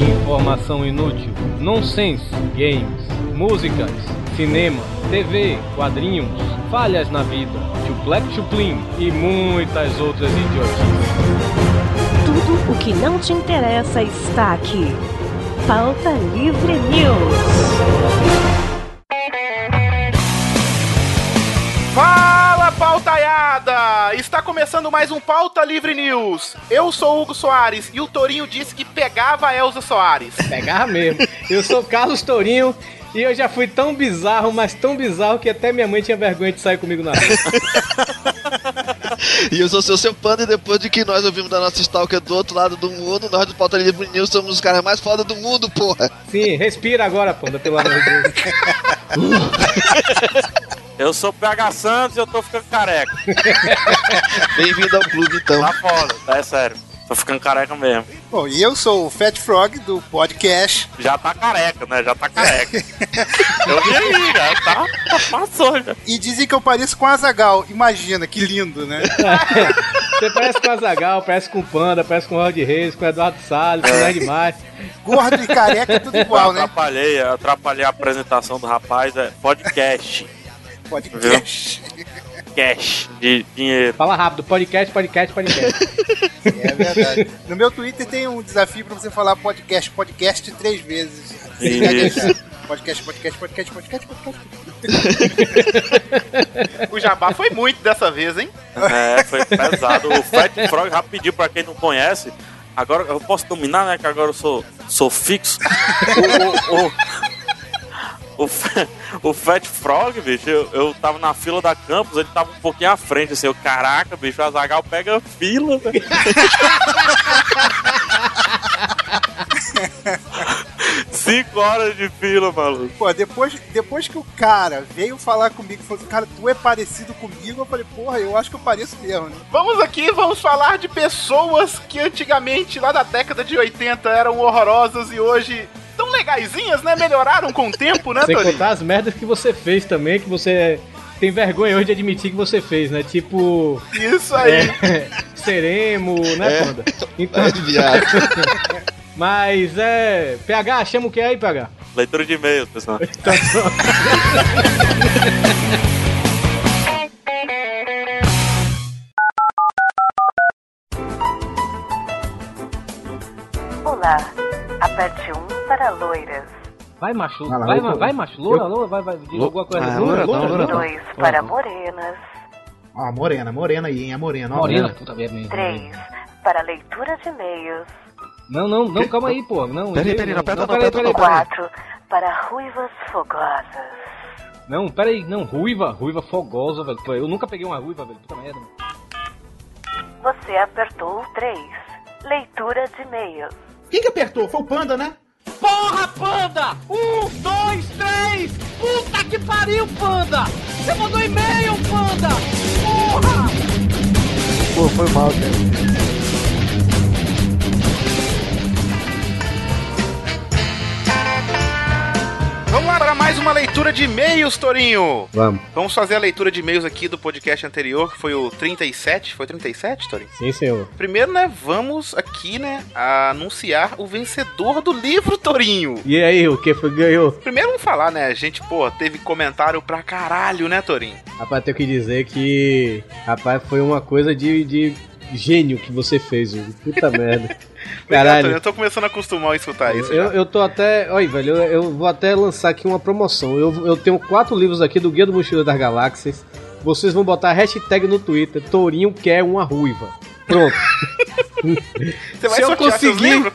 Informação inútil, nonsense, games, músicas, cinema, TV, quadrinhos, falhas na vida, chuplec chuplim e muitas outras idiotices. Tudo o que não te interessa está aqui. Pauta Livre News. Fala, Está começando mais um Pauta Livre News. Eu sou o Hugo Soares e o Torinho disse que pegava a Elza Soares. Pegava mesmo. Eu sou Carlos Tourinho e eu já fui tão bizarro, mas tão bizarro que até minha mãe tinha vergonha de sair comigo na rua. E eu sou seu seu panda e depois de que nós ouvimos da nossa stalker do outro lado do mundo, nós do Pauta Livre News somos os caras mais foda do mundo, porra. Sim, respira agora, panda, pelo amor de Deus. Eu sou PH Santos e eu tô ficando careca. Bem-vindo ao clube, então. Tá foda, tá é sério. Tô ficando careca mesmo. Bom, e eu sou o Fat Frog do podcast. Já tá careca, né? Já tá careca. eu vi aí, já tá, tá passou já. E dizem que eu pareço com o Azagal. Imagina, que lindo, né? Você parece com o Azagal, parece com o Panda, parece com o Rod Reis, com o Eduardo Salles, com o Nerd. Gordo e careca, tudo igual, né? Atrapalhei, atrapalhei a apresentação do rapaz, é podcast. Podcast. Cash de dinheiro. Fala rápido, podcast, podcast, podcast. É verdade. No meu Twitter tem um desafio pra você falar podcast, podcast três vezes. Isso. Podcast, podcast, podcast, podcast, podcast. O jabá foi muito dessa vez, hein? É, foi pesado. O Fat Frog, rapidinho, pra quem não conhece, agora eu posso dominar, né? Que agora eu sou, sou fixo. O, o, o, o, o Fat Frog, bicho, eu, eu tava na fila da campus, ele tava um pouquinho à frente, assim, eu, caraca, bicho, o Azagal pega fila, velho. Cinco horas de fila, maluco. Pô, depois, depois que o cara veio falar comigo e falou assim, cara, tu é parecido comigo, eu falei, porra, eu acho que eu pareço mesmo, né? Vamos aqui, vamos falar de pessoas que antigamente, lá da década de 80, eram horrorosas e hoje tão legaisinhas, né? Melhoraram com o tempo, né, Sem Torinho? contar as merdas que você fez também, que você tem vergonha hoje de admitir que você fez, né? Tipo. Isso aí. É, seremo, né, É. Panda? Então, É, viado. mas é. PH, chama o que aí, PH? Leitura de e-mail, pessoal. Então, Olá. Aperte 1 para loiras. vai, macho. Vai lá, Vai, eu- vai, vai, macho. Loura, loura, vai, vai. Diz alguma coisa. Ah, Loura, loura, loura, loura. 2 para morenas. Ó, morena, morena aí, hein? A morena, ó. Morena, puta merda. 3 para leitura de e-mails. Não, não, não, calma aí, pô. Não, Peraí, peraí, não aperta não, peraí, aperta peraí. 4 para ruivas fogosas. Não, peraí, não, ruiva, ruiva fogosa, velho. Pô, Eu nunca peguei uma ruiva, velho. Puta merda. mano. Você apertou o 3. Leitura de e-mails. Quem que apertou? Foi o Panda, né? Porra, panda! Um, dois, três! Puta que pariu, panda! Você mandou e-mail, panda! Porra! Pô, foi mal, cara. Para mais uma leitura de e-mails, Torinho. Vamos. Vamos fazer a leitura de e-mails aqui do podcast anterior, que foi o 37. Foi 37, Torinho? Sim, senhor. Primeiro, né, vamos aqui, né, anunciar o vencedor do livro, Torinho. E aí, o que foi ganhou? Primeiro vamos falar, né, a gente, pô, teve comentário pra caralho, né, Torinho? Rapaz, tenho que dizer que. Rapaz, foi uma coisa de, de gênio que você fez, Hugo. Puta merda. Caralho. Eu tô começando a acostumar a escutar isso Eu, já. eu tô até. Olha, velho, eu, eu vou até lançar aqui uma promoção. Eu, eu tenho quatro livros aqui do Guia do Mochileiro das Galáxias. Vocês vão botar a hashtag no Twitter: Tourinho quer uma ruiva. Pronto. Você vai se eu conseguir-?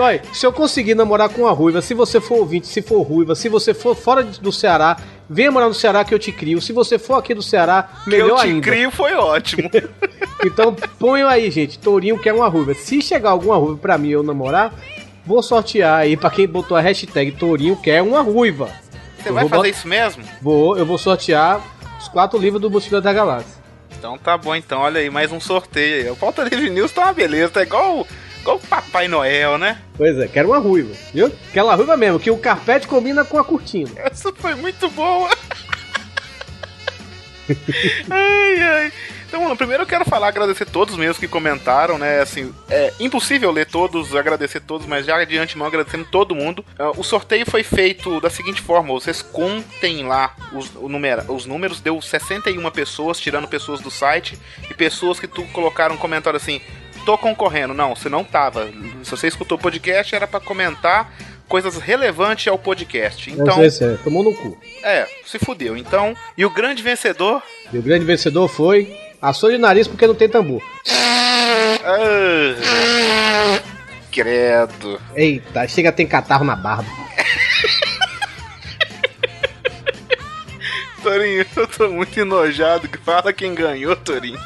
Olha, se eu conseguir namorar com uma ruiva, se você for ouvinte, se for ruiva, se você for fora do Ceará, venha morar no Ceará que eu te crio. Se você for aqui do Ceará, Que eu melhor te ainda. crio foi ótimo. Então ponham aí, gente. Tourinho quer uma ruiva. Se chegar alguma ruiva pra mim eu namorar, vou sortear aí pra quem botou a hashtag Tourinho quer uma ruiva. Você Eu vai fazer isso mesmo? Vou, eu vou sortear os quatro livros do Mochila da Galáxia. Então tá bom, então, olha aí, mais um sorteio aí. O Pauta Livre News tá uma beleza, tá igual, igual o Papai Noel, né? Pois é, quero uma ruiva, viu? Aquela ruiva mesmo, que o carpete combina com a cortina. Essa foi muito boa. ai, ai. Então, mano, primeiro eu quero falar, agradecer todos mesmo que comentaram, né? Assim, é impossível ler todos, agradecer todos, mas já de antemão agradecendo todo mundo. Ah, o sorteio foi feito da seguinte forma: vocês contem lá os, o número, os números, deu 61 pessoas, tirando pessoas do site, e pessoas que tu colocaram um comentário assim. Tô concorrendo. Não, você não tava. Se você escutou o podcast, era pra comentar coisas relevantes ao podcast. Então, Então, se é, tomou no cu. é, se fudeu. Então, e o grande vencedor E o grande vencedor foi Assou de nariz porque não tem tambor. Ah, credo. Eita, chega tem catarro na barba. Torinho, eu tô muito enojado. Fala quem ganhou, Torinho.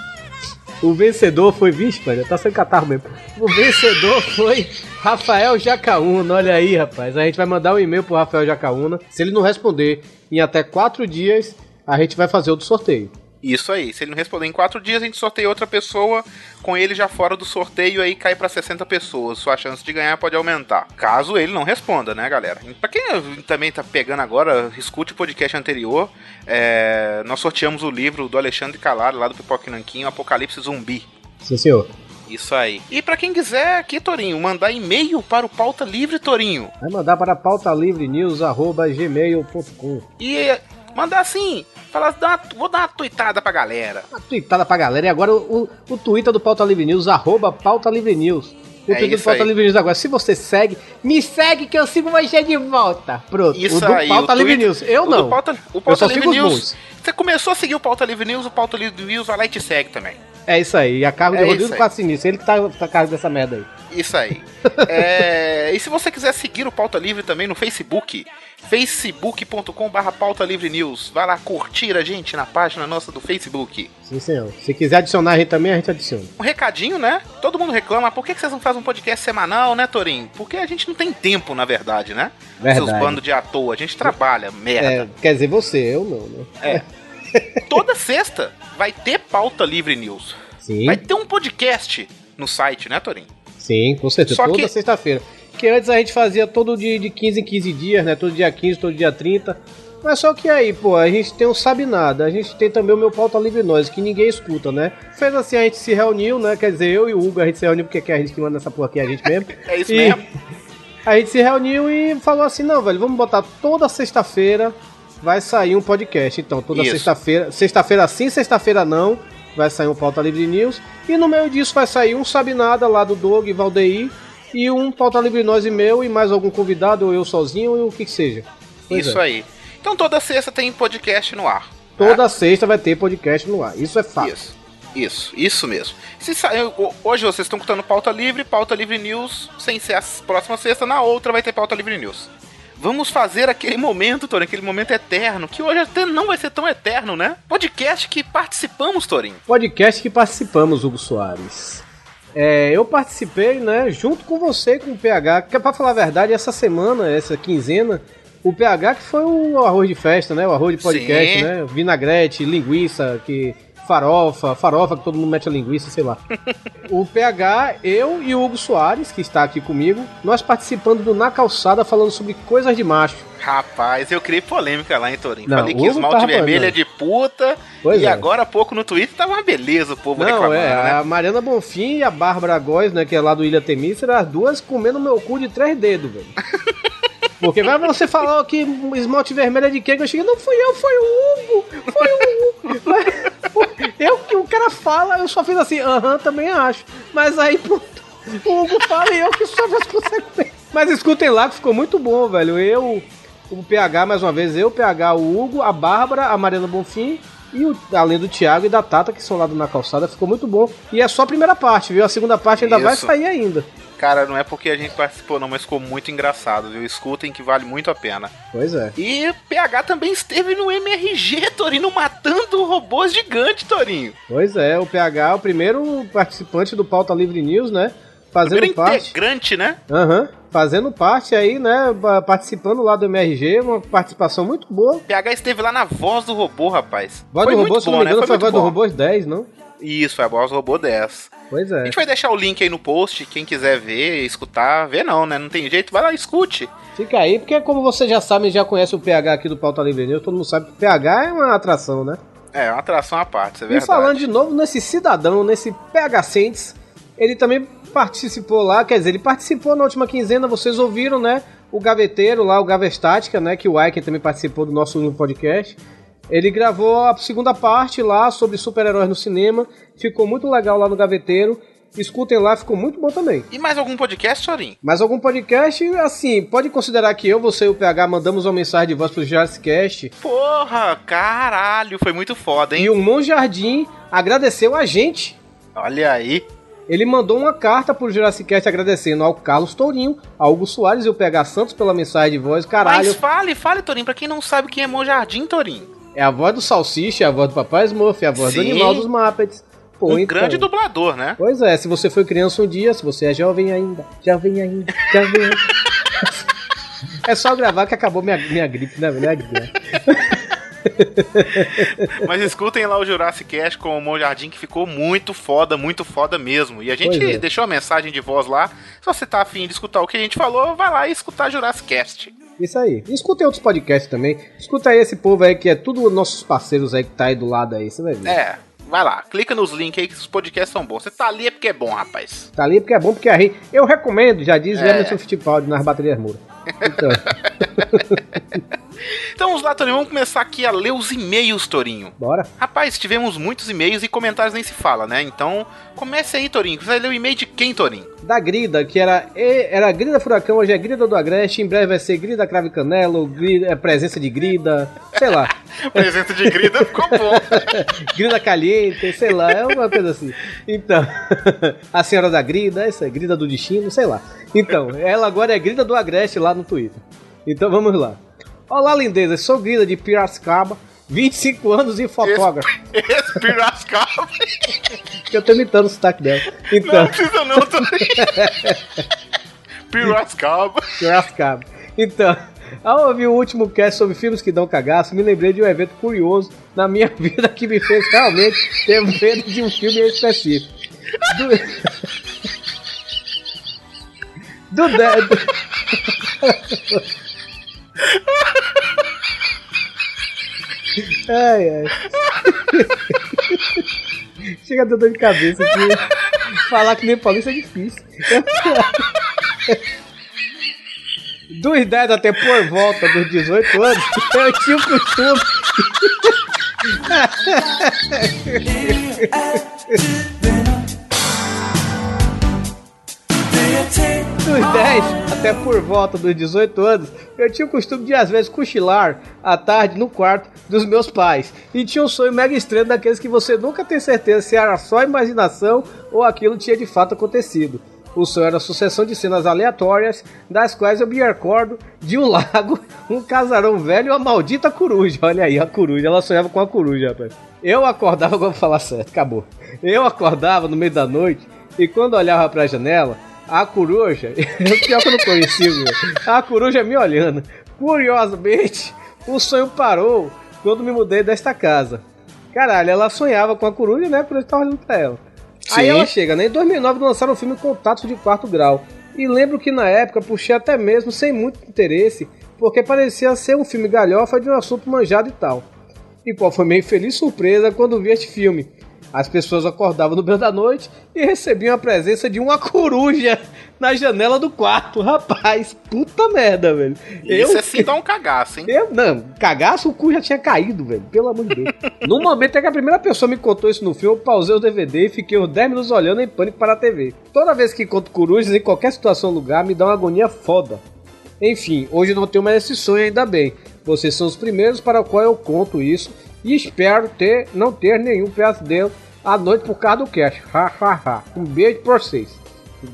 O vencedor foi, vixe, mano, tá sem catarro mesmo. O vencedor foi Rafael Jacaúna. Olha aí, rapaz. A gente vai mandar um e-mail pro Rafael Jacaúna. Se ele não responder em até quatro dias, a gente vai fazer outro sorteio. Isso aí. Se ele não responder em quatro dias, a gente sorteia outra pessoa. Com ele já fora do sorteio, aí cai pra 60 pessoas. Sua chance de ganhar pode aumentar. Caso ele não responda, né, galera? Pra quem também tá pegando agora, escute o podcast anterior. É, nós sorteamos o livro do Alexandre Calado, lá do Pipoque Nanquinho, Apocalipse Zumbi. Sim, senhor. Isso aí. E pra quem quiser aqui, Torinho, mandar e-mail para o Pauta Livre, Torinho. Vai mandar para pautalivrenews.gmail.com E mandar assim, falar, dá uma- vou dar uma tuitada pra galera. Uma tweetada pra galera. E agora o, o, o Twitter do Pauta Livre News, arroba Pauta Livre News. O É Twitter do Pauta aí. Livre News agora. Se você segue, me segue que eu sigo você de volta. Pronto. Isso o do aí, Pauta Livre Twitter- News. Eu não. Pauta, o Eu Pauta só Livre sigo News. Você começou a seguir o Pauta Livre News, o Pauta Livre News vai lá e te segue também. É isso aí. E a cargo de É Rodrigo. Quassinis. Ele que tá, tá a cargo dessa merda aí. Isso aí. É, e se você quiser seguir o Pauta Livre também no Facebook, facebook.com.br Pauta Livre News. Vai lá curtir a gente na página nossa do Facebook. Sim, senhor. Se quiser adicionar a gente também, a gente adiciona. Um recadinho, né? Todo mundo reclama, por que que vocês não fazem um podcast semanal, né, Torinho? Porque a gente não tem tempo, na verdade, né? Verdade. Seus bandos de à toa, a gente trabalha, merda. É, quer dizer, você, eu não, né? Toda sexta vai ter Pauta Livre News. Sim, Vai ter um podcast no site, né, Torinho? sim, com certeza. Só Toda que- sexta-feira. Porque antes a gente fazia todo dia de 15 em 15 dias, né? Todo dia 15, todo dia 30. Mas só que aí, pô, a gente tem o Sabe Nada, a gente tem também o meu Pauta Livre Nós, que ninguém escuta, né? Fez assim, a gente se reuniu, né? Quer dizer, eu e o Hugo, a gente se reuniu porque é a gente que manda essa porra aqui, a gente mesmo. É isso E- mesmo. A gente se reuniu e falou assim: não, velho, vamos botar toda sexta-feira vai sair um podcast. Então, toda sexta-feira, sexta-feira sim, sexta-feira não, vai sair um Pauta Livre News. E no meio disso vai sair um Sabe Nada lá do Doug e Valdeir. E um Pauta Livre Nós e meu, e mais algum convidado, ou eu sozinho, e o que que seja. Pois Isso é. aí. Então toda sexta tem podcast no ar. Toda sexta vai ter podcast no ar. Isso é fato. Isso. Isso, isso mesmo. Se Hoje vocês estão escutando pauta livre, pauta livre news, sem ser a próxima sexta, na outra vai ter pauta livre news. Vamos fazer aquele momento, Torinho, aquele momento eterno, que hoje até não vai ser tão eterno, né? Podcast que participamos, Torinho. podcast que participamos, Hugo Soares. É, eu participei, né, junto com você, com o PH, que pra falar a verdade, essa semana, essa quinzena, o PH que foi o arroz de festa, né, o arroz de podcast, Sim. né, vinagrete, linguiça, que farofa, farofa que todo mundo mete a linguiça, sei lá. o PH, eu e o Hugo Soares, que está aqui comigo, nós participando do Na Calçada falando sobre coisas de macho. Rapaz, eu criei polêmica lá, hein, Torinho? Não, Falei que esmalte vermelho é de puta, Pois e é. agora há pouco no Twitter tava uma beleza o povo Não, reclamando, é, né? a Mariana Bonfim e a Bárbara Góes, né, que é lá do Ilha Temícera, as duas comendo meu cu de três dedos, velho. Porque vai você falar que esmalte vermelho é de quem? Eu cheguei, não fui eu, foi o Hugo, foi o Hugo. Mas, eu que o cara fala, eu só fiz assim, aham, também acho. Mas aí, pronto, o Hugo fala e eu que só as consequências. Mas escutem lá que ficou muito bom, velho. Eu, o PH, mais uma vez, eu, o PH, o Hugo, a Bárbara, a Mariana Bonfim e o, além do Thiago e da Tata, que são lá Na Calçada, ficou muito bom. E é só a primeira parte, viu? A segunda parte ainda vai Isso. sair ainda. Cara, não é porque a gente participou, não, mas ficou muito engraçado, viu? Escutem que vale muito a pena. Pois é. E PH também esteve no MRG, Torino, matando robôs gigantes, Torinho. Pois é, o PH é o primeiro participante do Pauta Livre News, né? Fazendo Primeiro parte. integrante, né? Aham. Fazendo parte aí, né? Participando lá do MRG, uma participação muito boa. PH esteve lá na voz do robô, rapaz. Voz foi do robô, muito se não bom, me engano, né? foi a muito voz do bom. robôs 10, não? Isso, a do robô 10. Pois A é. gente vai deixar o link aí no post, quem quiser ver, escutar, ver não, né? Não tem jeito, vai lá, escute. Fica aí, porque como você já sabe, já conhece o PH aqui do Pauta Livre News, todo mundo sabe que o PH é uma atração, né? É, uma atração à parte, isso é E verdade. falando de novo nesse cidadão, nesse PH Saints, ele também participou lá, quer dizer, ele participou na última quinzena, vocês ouviram, né? O gaveteiro lá, o Gavestática, né? Que o Aiken também participou do nosso podcast. Ele gravou a segunda parte lá sobre super-heróis no cinema. Ficou muito legal lá no gaveteiro. Escutem lá, ficou muito bom também. E mais algum podcast, Sorin? Mas algum podcast, assim, pode considerar que eu, você e o PH mandamos uma mensagem de voz pro Jazzcast Porra, caralho, foi muito foda, hein? e o Monjardim agradeceu a gente Olha aí. Ele mandou uma carta pro Jurassic Cast agradecendo ao Carlos Tourinho, ao Hugo Soares e ao PH Santos pela mensagem de voz. Caralho, Mas fale, fale, Torinho, pra quem não sabe quem é Monjardim, Torinho. É a voz do Salsicha, é a voz do Papai Smurf, é a voz do Sim. animal dos Muppets. Pô, um então. grande dublador, né? Pois é, se você foi criança um dia, se você é jovem ainda, jovem ainda, jovem ainda. É só gravar que acabou minha, minha gripe, né? Minha gripe. Mas escutem lá o Jurassic Cast com o Monjardim, que ficou muito foda, muito foda mesmo. E a gente é. deixou a mensagem de voz lá. Se você tá afim de escutar o que a gente falou, vai lá e escutar Jurassic Cast. Isso aí. E escutem outros podcasts também. Escuta aí esse povo aí que é tudo nossos parceiros aí que tá aí do lado aí, você vai ver. É, vai lá, clica nos links aí que os podcasts são bons. Você tá ali é porque é bom, rapaz. Tá ali porque é bom, porque a gente... Eu recomendo, já diz É. Emerson Fittipaldi nas baterias Moura. Então, Então vamos lá, Torinho, vamos começar aqui a ler os e-mails, Torinho. bora. Rapaz, tivemos muitos e-mails e comentários nem se fala, né? Então, comece aí, Torinho. Você vai ler o e-mail de quem, Torinho? Da Grida, que era era Grida Furacão, hoje é Grida do Agreste, em breve vai ser Grida Crave Canelo, Grida, é, Presença de Grida, sei lá, Presente de grida ficou bom. Grida Caliente, sei lá, é uma coisa assim. Então, a Senhora da Grida, essa é Grida do Destino, sei lá. Então, ela agora é Grida do Agreste lá no Twitter. Então vamos lá. Olá, lindezas, sou Grida de Piracicaba, 25 anos e fotógrafo. Esse Piracicaba. Eu tô imitando o sotaque dela. Então. Não precisa não, Torinho. Piracicaba. Piracicaba. Então, ao ouvir o último cast sobre filmes que dão cagaço, me lembrei de um evento curioso na minha vida que me fez realmente ter medo de um filme específico. Do, do, do- Ai, ai. Chega dar dor de cabeça aqui. Falar que nem paulista é difícil. Dos 10 até por volta dos 18 anos, eu tinha o costume. Dos 10 até por volta dos 18 anos, eu tinha o costume de às vezes cochilar à tarde no quarto dos meus pais. E tinha um sonho mega estranho daqueles que você nunca tem certeza se era só imaginação ou aquilo tinha de fato acontecido. O sonho era a sucessão de cenas aleatórias, das quais eu me recordo de um lago, um casarão velho e uma maldita coruja. Olha aí, a coruja. Ela sonhava com a coruja, rapaz. Eu acordava, agora vou falar certo, acabou. Eu acordava no meio da noite e quando olhava pra janela, a coruja, pior que eu não conhecia, meu, a coruja me olhando. Curiosamente, o sonho parou quando me mudei desta casa. Caralho, ela sonhava com a coruja, né? Por isso tava olhando pra ela. Aí Sim. ela chega, né? Em 2009 lançaram o filme Contatos de Quarto Grau. E lembro que na época puxei até mesmo sem muito interesse, porque parecia ser um filme galhofa de um assunto manjado e tal. E qual foi minha infeliz surpresa quando vi este filme. As pessoas acordavam no meio da noite e recebiam a presença de uma coruja na janela do quarto. Rapaz, puta merda, velho. Isso é sim dá um cagaço, hein? Eu, não, cagaço, o cu já tinha caído, velho. Pelo amor de Deus. no momento é que a primeira pessoa me contou isso no filme, eu pausei o DVD e fiquei uns 10 minutos olhando em pânico para a TV. Toda vez que encontro corujas, em qualquer situação ou lugar, me dá uma agonia foda. Enfim, hoje não tenho mais esse sonho, ainda bem. Vocês são os primeiros para o qual eu conto isso e espero ter, não ter nenhum pesadelo à noite por causa do cash. Ha, ha, ha. Um beijo pra vocês.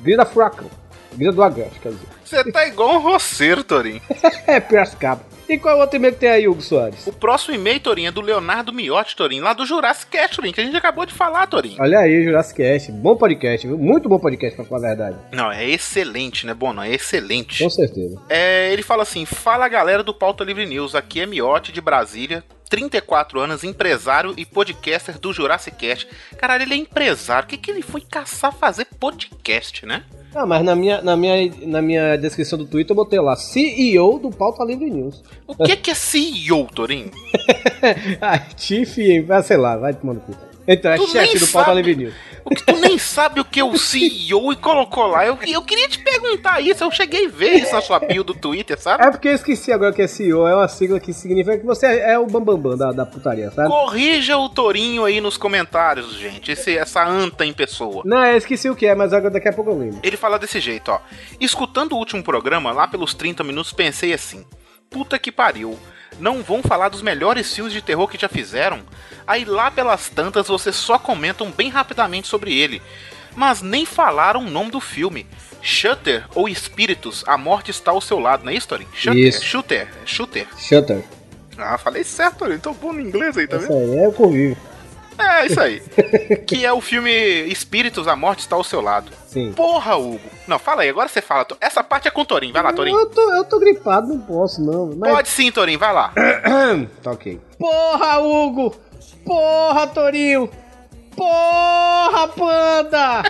Grida furacão. Grida do agreste, quer dizer. Você tá igual um roceiro, Torinho. É, Piracicaba. E qual é o outro e-mail que tem aí, Hugo Soares? O próximo e-mail, Torinho, é do Leonardo Miotti, Torinho, lá do Jurassic Cast, Torinho, que a gente acabou de falar, Torinho. Olha aí, Jurassic Cast. Bom podcast, viu? Muito bom podcast, pra falar a verdade. Não, é excelente, né? Bom, não, é excelente. Com certeza. É, ele fala assim: Fala galera do Pauta Livre News, aqui é Miotti de Brasília, 34 anos, empresário e podcaster do Jurassic Cast. Caralho, ele é empresário. O que, que ele foi caçar fazer podcast, né? Ah, mas na minha, na, minha, na minha descrição do Twitter eu botei lá CEO do Pauta Livre News. O que, que é CEO, Torinho? ah, Chief, ah, sei lá, vai tomando cu. Então, é Tu chefe do Pauta. Livre News. O que tu nem sabe o que é o CEO e colocou lá. Eu, eu queria te perguntar isso, eu cheguei a ver isso na sua bio do Twitter, sabe? É porque eu esqueci agora que é CEO, é uma sigla que significa que você é o bambambam da, da putaria, sabe? Corrija o Torinho aí nos comentários, gente. Esse, essa anta em pessoa. Não, eu esqueci o que é, mas agora daqui a pouco eu lembro. Ele fala desse jeito, ó. Escutando o último programa, lá pelos 30 minutos, pensei assim: puta que pariu. Não vão falar dos melhores filmes de terror que já fizeram? Aí lá pelas tantas vocês só comentam bem rapidamente sobre ele. Mas nem falaram o nome do filme. Shutter ou Espíritos, a morte está ao seu lado, não é isso, Torin? Shutter, Isso. Shooter, Shooter. Shutter. Ah, falei certo, Torin. Tô bom no inglês aí, tá Isso vendo? aí, é o convívio. É, isso aí. que é o filme Espíritos, a morte está ao seu lado. Sim. Porra, Hugo. Não, fala aí, agora você fala. Essa parte é com o Torin, vai lá, Torin. Eu tô, eu tô gripado, não posso não. Mas... Pode sim, Torin, vai lá. tá ok. Porra, Hugo! Porra, Torinho! Porra, Panda!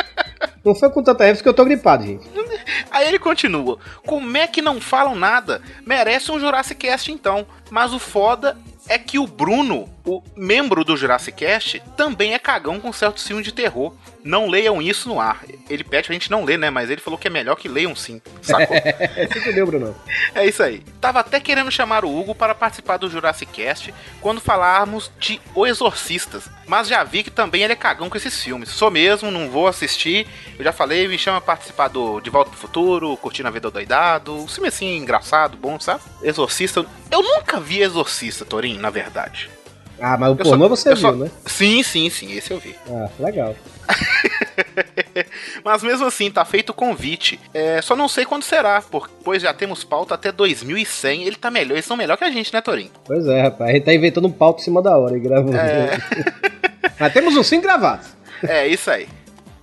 não foi com tanta ênfase que eu tô gripado, gente. Aí ele continua: Como é que não falam nada? Merece um Jurassic Cast então. Mas o foda é que o Bruno, o membro do Jurassic Cast, também é cagão com certos filmes de terror. Não leiam isso no ar. Ele pede pra gente não ler, né? Mas ele falou que é melhor que leiam sim. Sacou? Você entendeu, Bruno? É isso aí. Tava até querendo chamar o Hugo para participar do Jurassic Cast quando falarmos de O Exorcistas. Mas já vi que também ele é cagão com esses filmes. Sou mesmo, não vou assistir. Eu já falei, me chama pra participar do De Volta pro Futuro, Curtindo a Vida Doidado. Um filme assim, engraçado, bom, sabe? Exorcista. Eu nunca vi Exorcista, Torinho, na verdade. Ah, mas o Eu pornô só- você viu, só- né? Sim, sim, sim, esse eu vi. Ah, legal. Mas mesmo assim, tá feito o convite. É, só não sei quando será, pois já temos pauta até 2100. Ele tá melhor, eles são melhor que a gente, né, Torinho? Pois é, rapaz. A gente tá inventando um pauta em cima da hora e gravando. É. mas temos uns 5 gravados. É, isso aí.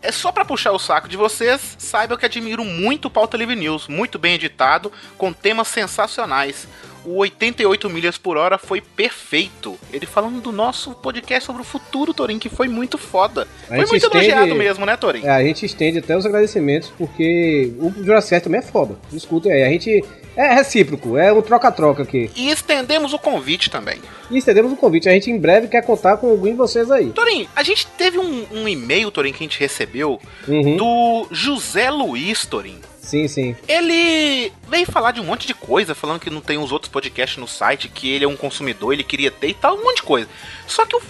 É só pra puxar o saco de vocês, saibam que admiro muito o Pauta Livre News, muito bem editado, com temas sensacionais. O 88 milhas por hora foi perfeito. Ele falando do nosso podcast sobre o futuro, Torin, que foi muito foda. A Foi muito estende- elogiado mesmo, né, Torin? É, a gente estende até os agradecimentos, porque o Jurassic também é foda. Escutem aí. A gente. É recíproco, é um troca-troca aqui. E estendemos o convite também. E estendemos o convite. A gente em breve quer contar com algum de vocês aí. Torin, a gente teve um, um e-mail, Torin, que a gente recebeu Uhum. do José Luiz, Torin. Sim, sim. Ele veio falar de um monte de coisa, falando que não tem os outros podcasts no site, que ele é um consumidor, ele queria ter e tal, um monte de coisa. Só que o,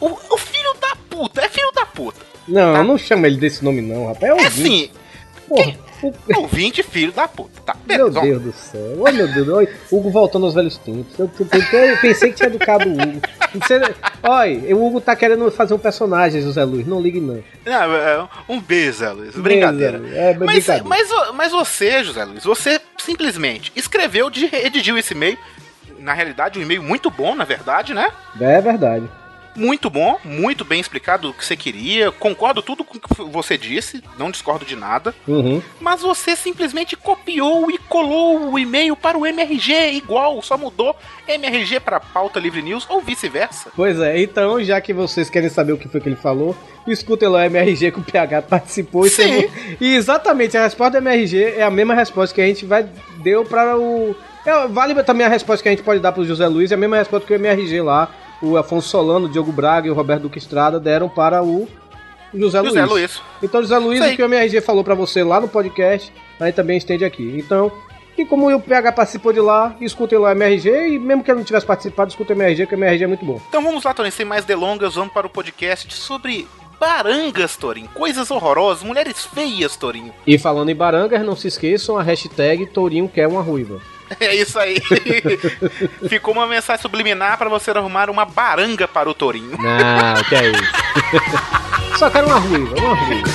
o, o filho da puta, é filho da puta. Não, Tá. não chamo ele desse nome, não, rapaz. É É assim, Porra, o- ouvinte filho da puta. Tá, Meu beleza. vamos- Deus do céu. Oh, meu Deus. Oi, Hugo voltando aos velhos tempos. Eu, eu- pensei que tinha educado o Hugo. Você, olha, o Hugo tá querendo fazer um personagem, José Luiz. Não ligue, não. Não, é, um beijo, Zé Luiz. Brincadeira. Beleza, É, Mas, brincadeira. mas, mas você, José Luiz, você simplesmente escreveu, redigiu esse e-mail. Na realidade, um e-mail muito bom, na verdade, né? É verdade. Muito bom, muito bem explicado o que você queria. Concordo tudo com o que você disse, não discordo de nada. Uhum. Mas você simplesmente copiou e colou o e-mail para o MRG igual, só mudou MRG para pauta livre news ou vice-versa. Pois é, então, já que vocês querem saber o que foi que ele falou, escutem lá o MRG que o PH participou. E, Sim. teve- e exatamente, a resposta do MRG é a mesma resposta que a gente vai deu para o. é, vale também a resposta que a gente pode dar pro José Luiz, é a mesma resposta que o MRG lá, o Afonso Solano, o Diogo Braga e o Roberto Duque Estrada deram para o José, José Luiz. Luiz. Então, José Luiz, aí. o que o MRG falou pra você lá no podcast, a gente também estende aqui. Então, e como o PH participou de lá, escutem lá o MRG e mesmo que ele não tivesse participado, escutem o MRG, que o MRG é muito bom. Então vamos lá, Torin, sem mais delongas, vamos para o podcast sobre barangas, Torin. Coisas horrorosas, mulheres feias, Torinho. E falando em barangas, não se esqueçam a hashtag Tourinho quer uma ruiva. É isso aí. Ficou uma mensagem subliminar para você arrumar uma baranga para o Torinho. Não, que é isso. Só quero uma ruiva, uma ruiva.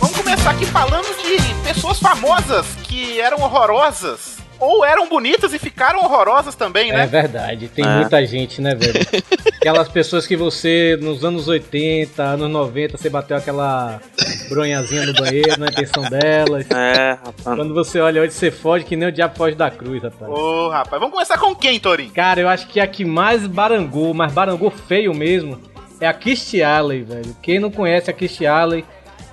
Vamos começar aqui falando de pessoas famosas que eram horrorosas. Ou eram bonitas e ficaram horrorosas também, É né? verdade, tem É. muita gente, né, velho? Aquelas pessoas que você, nos anos 80, anos 90, você bateu aquela. bronhazinha no banheiro, na intenção delas. É, rapaz. Quando você olha hoje, você foge que nem o diabo foge da cruz, rapaz. Ô, rapaz, vamos começar com quem, Torinho? Cara, eu acho que a que mais barangou, mas barangou feio mesmo, é a Kirstie Alley, velho. Quem não conhece a Kirstie Alley,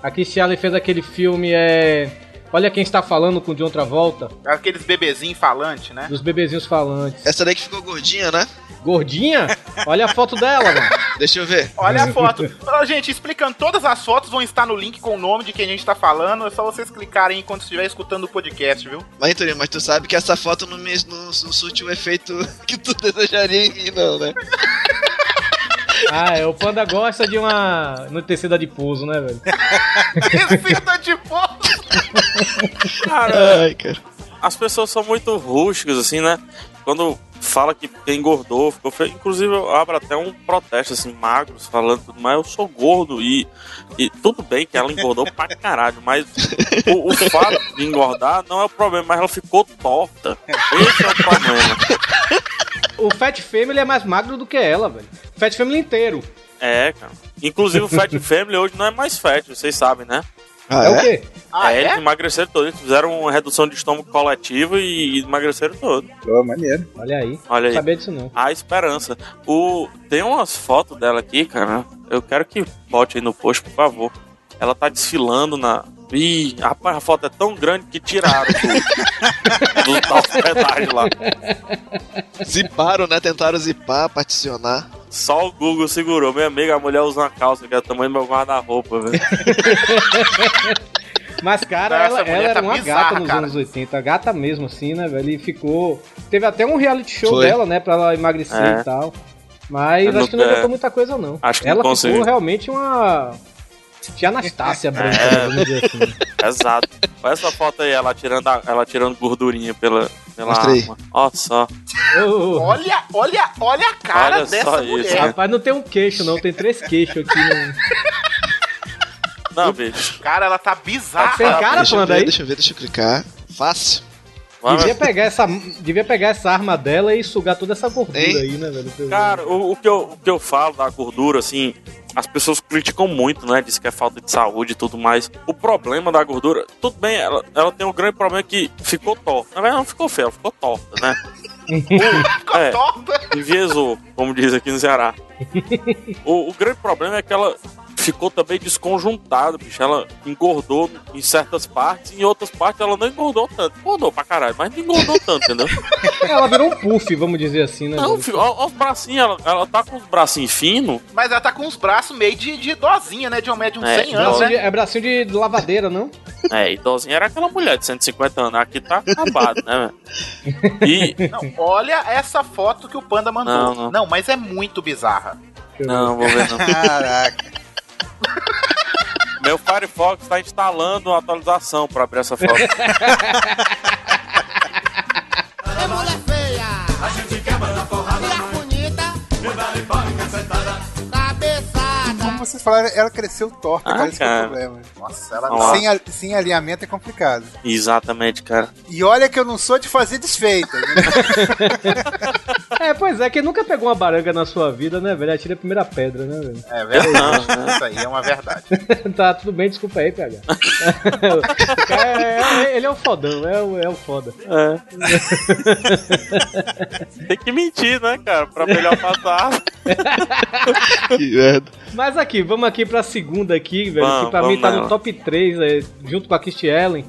a Kirstie Alley fez aquele filme, é... Olha quem está falando com o John Travolta, Aqueles bebezinhos falantes, né? dos bebezinhos falantes. Essa daí que ficou gordinha, né? Gordinha? Olha a foto dela, mano. Deixa eu ver. Olha a foto. Ó, gente, explicando, todas as fotos vão estar no link com o nome de quem a gente tá falando. É só vocês clicarem enquanto estiver escutando o podcast, viu? Mas, Torinho, mas tu sabe que essa foto não, me, não, não surte o efeito que tu desejaria em mim, não, né? Ah, é, o Panda gosta de uma no tecida de pouso, né, velho? Tecida de foto. Ai, cara. As pessoas são muito rústicas, assim, né? Quando fala que engordou, ficou feio. Inclusive, eu abro até um protesto, assim, magros, falando tudo, mas eu sou gordo e, e tudo bem que ela engordou pra caralho, mas o, o fato de engordar não é o problema, mas ela ficou torta. Esse é o problema. O Fat Family é mais magro do que ela, velho. O Fat Family inteiro. É, cara. Inclusive, o Fat Family hoje não é mais fat, vocês sabem, né? Ah, é, o quê? Ah, é, é? eles emagreceram todos. Eles fizeram uma redução de estômago coletiva e emagreceram todo. Pô, maneiro. Olha aí. Olha aí. Não sabia disso não. A esperança. O... Tem umas fotos dela aqui, cara. Eu quero que bote aí no post, por favor. Ela tá desfilando na. Ih, rapaz, a foto é tão grande que tiraram do, do da hospedagem lá. Ziparam, né? Tentaram zipar, particionar. Só o Google segurou. Minha amiga, a mulher usa uma calça que é o tamanho do meu guarda-roupa, velho. Mas, cara, Nossa, ela, ela era tá uma bizarra, gata nos cara. anos 80. Gata mesmo, assim, né, velho? E ficou. Teve até um reality show Foi. dela, né, pra ela emagrecer É. e tal. Mas Eu acho que não adiantou é. muita coisa, não. Acho que ela não ficou conseguiu. realmente uma. Tia Anastácia branca, É. né, vamos dizer assim. Exato. Olha essa foto aí, ela tirando, a- ela tirando gordurinha pela, pela arma. Olha só. Olha, olha, olha a cara Olha dessa só mulher. isso. Rapaz, não tem um queixo, não. Tem três queixos aqui. No... Não, bicho. Cara, ela tá bizarra. Tem cara, deixa eu ver, aí? deixa eu ver, deixa eu clicar. Fácil. Vamos- Devia pegar, essa, devia pegar essa arma dela e sugar toda essa gordura Hein? aí, né, velho? Cara, o, o que eu, o que eu falo da gordura, assim, as pessoas criticam muito, né? Diz que é falta de saúde e tudo mais. O problema da gordura, tudo bem, ela, ela tem um grande problema que ficou torta. Na verdade, não ficou feia, ela ficou torta, né? Ficou é. torta. Enviesou, como diz aqui no Ceará. O, o grande problema é que ela ficou também desconjuntada, bicho. Ela engordou em certas partes, em outras partes ela não engordou tanto. Engordou pra caralho, mas não engordou tanto, entendeu? Ela virou um puff, vamos dizer assim, né? Não, filho, olha os bracinhos, ela, ela tá com os bracinhos finos. Mas ela tá com os braços meio de, de idosinha, né? De um médio de uns É, 100 anos, Bracinho de- né? é bracinho de lavadeira, não? É, idosinha era aquela mulher de 150 anos. Aqui tá acabado, né, velho? E. Não, olha essa foto que o Panda mandou. Não, Não, não. mas é muito bizarra. Não, vou ver não. Caraca. Meu Firefox tá instalando uma atualização pra abrir essa foto. É mulher feia. A gente quer mandar porrada. Mulher bonita. Vocês falaram, ela cresceu torta, Ah, cara. Esse que é o problema. Nossa, ela. Sem, a- sem alinhamento é complicado. Exatamente, cara. E olha que eu não sou de fazer desfeita. né? É, pois é, quem nunca pegou uma baranga na sua vida, né, velho? Atira a primeira pedra, né, velho? É verdade. Isso aí é uma verdade. tá, tudo bem, desculpa aí, PH. O cara é- é- ele é o fodão, é o, é o foda. É. Tem que mentir, né, cara? Pra melhor passar. Que merda. Mas aqui, vamos aqui pra segunda aqui, velho, Vamos, que pra mim tá nela. no top 3, é, junto com a Kirstie Ellen.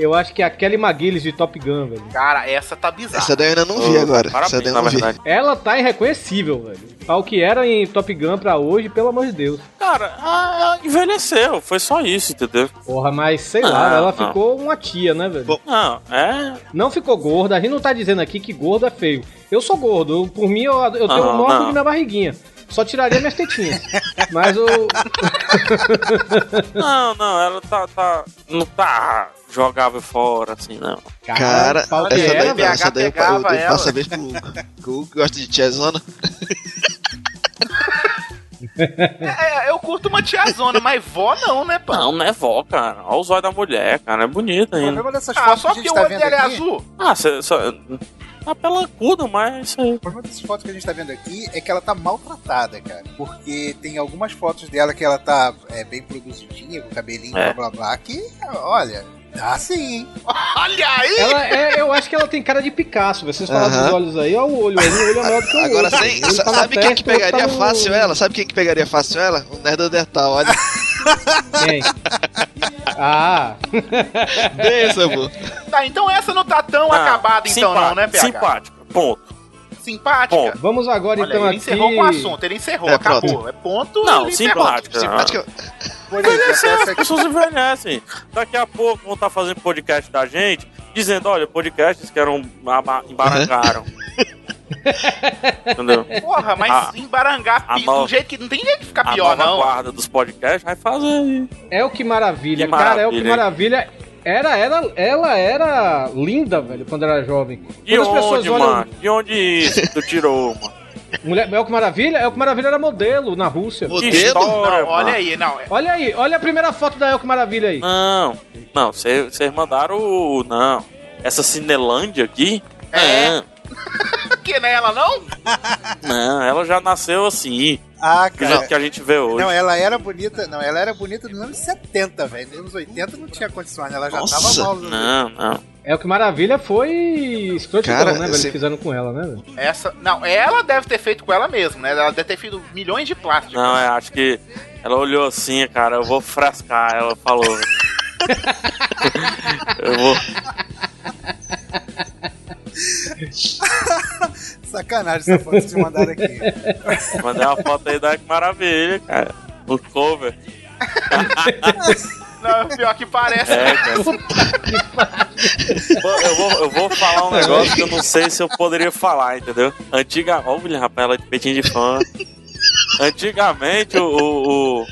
Eu acho que é a Kelly McGillis de Top Gun, velho. Cara, essa tá bizarra. Essa daí eu ainda não vi Ô, agora. Parabéns, Essa daí eu na não vi. Ela tá irreconhecível, velho. Ao que era em Top Gun pra hoje, pelo amor de Deus. Cara, ah, envelheceu. Foi só isso, entendeu? Porra, mas sei lá, ela não. ficou uma tia, né, velho? Bom. Não, é. Não ficou gorda, a gente não tá dizendo aqui que gordo é feio. Eu sou gordo, por mim eu, eu tenho Não, um de minha barriguinha. Só tiraria minhas tetinhas. Mas o. Não, não, ela tá. tá não tá jogável fora, assim, não. Cara, que essa daí, não, essa daí eu, eu, eu passo a ela. vez pro Hugo. Que O Hugo gosta de tiazona. É, eu curto uma tiazona, mas vó não, né, pô? Não, não é vó, cara. Olha os olhos da mulher, cara. É bonita O ainda. problema dessas Ah, fotos só que gente o tá olho dela é azul. Ah, você só. Tá pelancudo, mas é isso aí. O problema dessas fotos que a gente tá vendo aqui é que ela tá maltratada, cara. Porque tem algumas fotos dela que ela tá é, bem produzidinha, com cabelinho, É. blá blá blá, que, olha, dá sim? Olha aí! Ela é, eu acho que ela tem cara de Picasso. Vocês falaram Aham. dos olhos aí, olha o olho aí, o olho é maior do que o Agora, outro. sem, tá sabe quem que pegaria tá no- fácil ela? Sabe quem que pegaria fácil ela? O Nerdandertal, olha. Quem? Ah, Benção, pô. Tá, então essa não tá tão Ah, acabada então não, né, PH? Simpática. Ponto. Simpática. Bom, vamos agora Olha, então ele aqui. encerrou com o assunto, ele encerrou, É, acabou. pronto. É ponto. Não, ele simpática. Simpática. Envelhecer, as pessoas envelhecem. Daqui a pouco vão estar fazendo podcast da gente, dizendo, olha, podcasts que eram embarangaram. Entendeu? Porra, mas A- embarangar a do jeito que não tem jeito de ficar A pior, nova não. guarda dos podcasts vai fazer. É o que maravilha. Que Cara, é o que maravilha. Era, era, ela era linda, velho, quando era jovem. De Quando as pessoas onde, olham. mano? De onde isso que tu tirou, mano? Mulher, é o que maravilha? É o que maravilha era modelo na Rússia. Que Modelo? história, Não, olha aí, não. Olha aí, olha a primeira foto da Elke Maravilha aí. Não, não, vocês mandaram o. Não. Essa Cinelândia aqui? É. Que não é ela, não? Não, ela já nasceu assim. Ah, Que, cara. que a gente vê hoje. Não, ela era bonita. Não, ela era bonita nos anos 70, velho. Nos anos 80 não tinha condições, ela já Nossa, tava mal. Não, não. É o que maravilha foi escrotidão, Cara, né, velho? esse- Que fizeram com ela, né, velho? Essa. Não, ela deve ter feito com ela mesma, né? Ela deve ter feito milhões de plásticos. Não, é, acho que ela olhou assim, cara, eu vou frascar. Ela falou. eu vou. Sacanagem essa foto que vocês mandaram aqui. Mandei uma foto aí da maravilha, cara. O cover. Não, pior que parece. É, cara. Eu, vou, eu vou falar um negócio que eu não sei se eu poderia falar, entendeu? Antiga. William, rapaz, ela de peitinho de fã. Antigamente, o, o- o-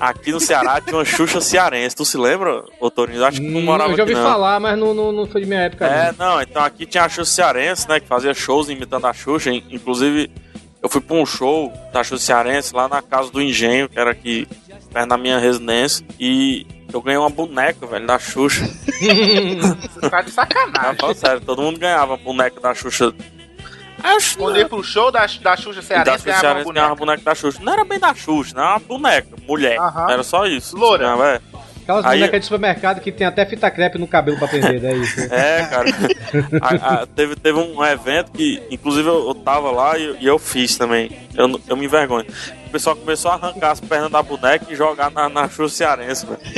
Aqui no Ceará tinha uma Xuxa cearense. Tu se lembra, ô Torinho? Acho que não Hum, morava eu já ouvi aqui, não. falar, mas não, não, não foi de minha época. É, não. não, então aqui tinha a Xuxa Cearense, né, que fazia shows imitando a Xuxa, in- inclusive eu fui pra um show da Xuxa Cearense lá na casa do Engenho, que era aqui perto da minha residência, e eu ganhei uma boneca, velho, da Xuxa. Você tá de sacanagem. fala sério, todo mundo ganhava boneca da Xuxa. Acho que Quando ia pro show da, da Xuxa da Cearense, Xuxa ganhava uma ganhava boneca. boneca da Xuxa. Não era bem da Xuxa, não era uma boneca, mulher. Aham. Era só isso. Loura. Não, é. Aquelas Aí- bonecas de supermercado que tem até fita crepe no cabelo pra prender, é isso. É, cara. A- a- teve, teve um evento que, inclusive, eu, eu tava lá e, e eu fiz também. Eu, eu me envergonho. O pessoal começou a arrancar as pernas da boneca e jogar na, na Xuxa Cearense, velho.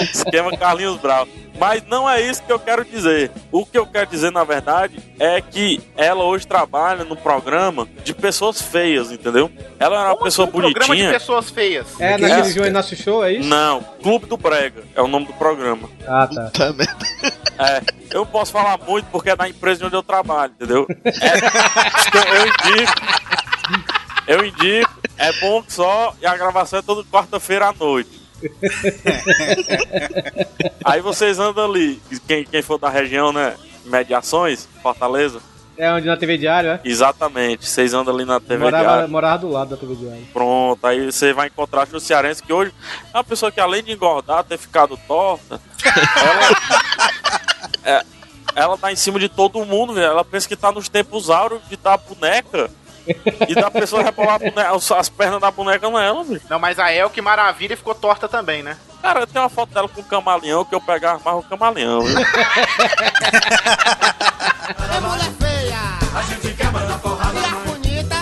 Esquema Carlinhos Brau. Mas não é isso que eu quero dizer. O que eu quero dizer, na verdade, é que ela hoje trabalha no programa de pessoas feias, entendeu? Ela era uma Como pessoa assim, um programa de bonitinha. pessoas feias. É, Que naquele isso, João Inácio Show, é isso? Não, Clube do Brega é o nome do programa. Ah, tá. Merda. É, eu não posso falar muito porque é da empresa onde eu trabalho, entendeu? É, eu, indico. Eu indico, é bom que só e a gravação é toda quarta-feira à noite. Aí vocês andam ali, quem, quem for da região, né? Mediações, Fortaleza. É onde na TV Diário, é? Exatamente, vocês andam ali na TV Morava, Diário. morava do lado da TV Diário. Pronto, aí você vai encontrar a Xuxa Cearense, que hoje é uma pessoa que além de engordar, ter ficado torta, ela, é, ela tá em cima de todo mundo, velho. Ela pensa que tá nos tempos áureos de dar boneca e da pessoa rebolar a boneca- as- as pernas da boneca nela, velho. Não, mas a El, que maravilha, ficou torta também, né? Cara, tem uma foto dela com o camaleão que eu pegava mais o camaleão, viu? É mulher feia. A gente quer mandar porrada. Mulher bonita.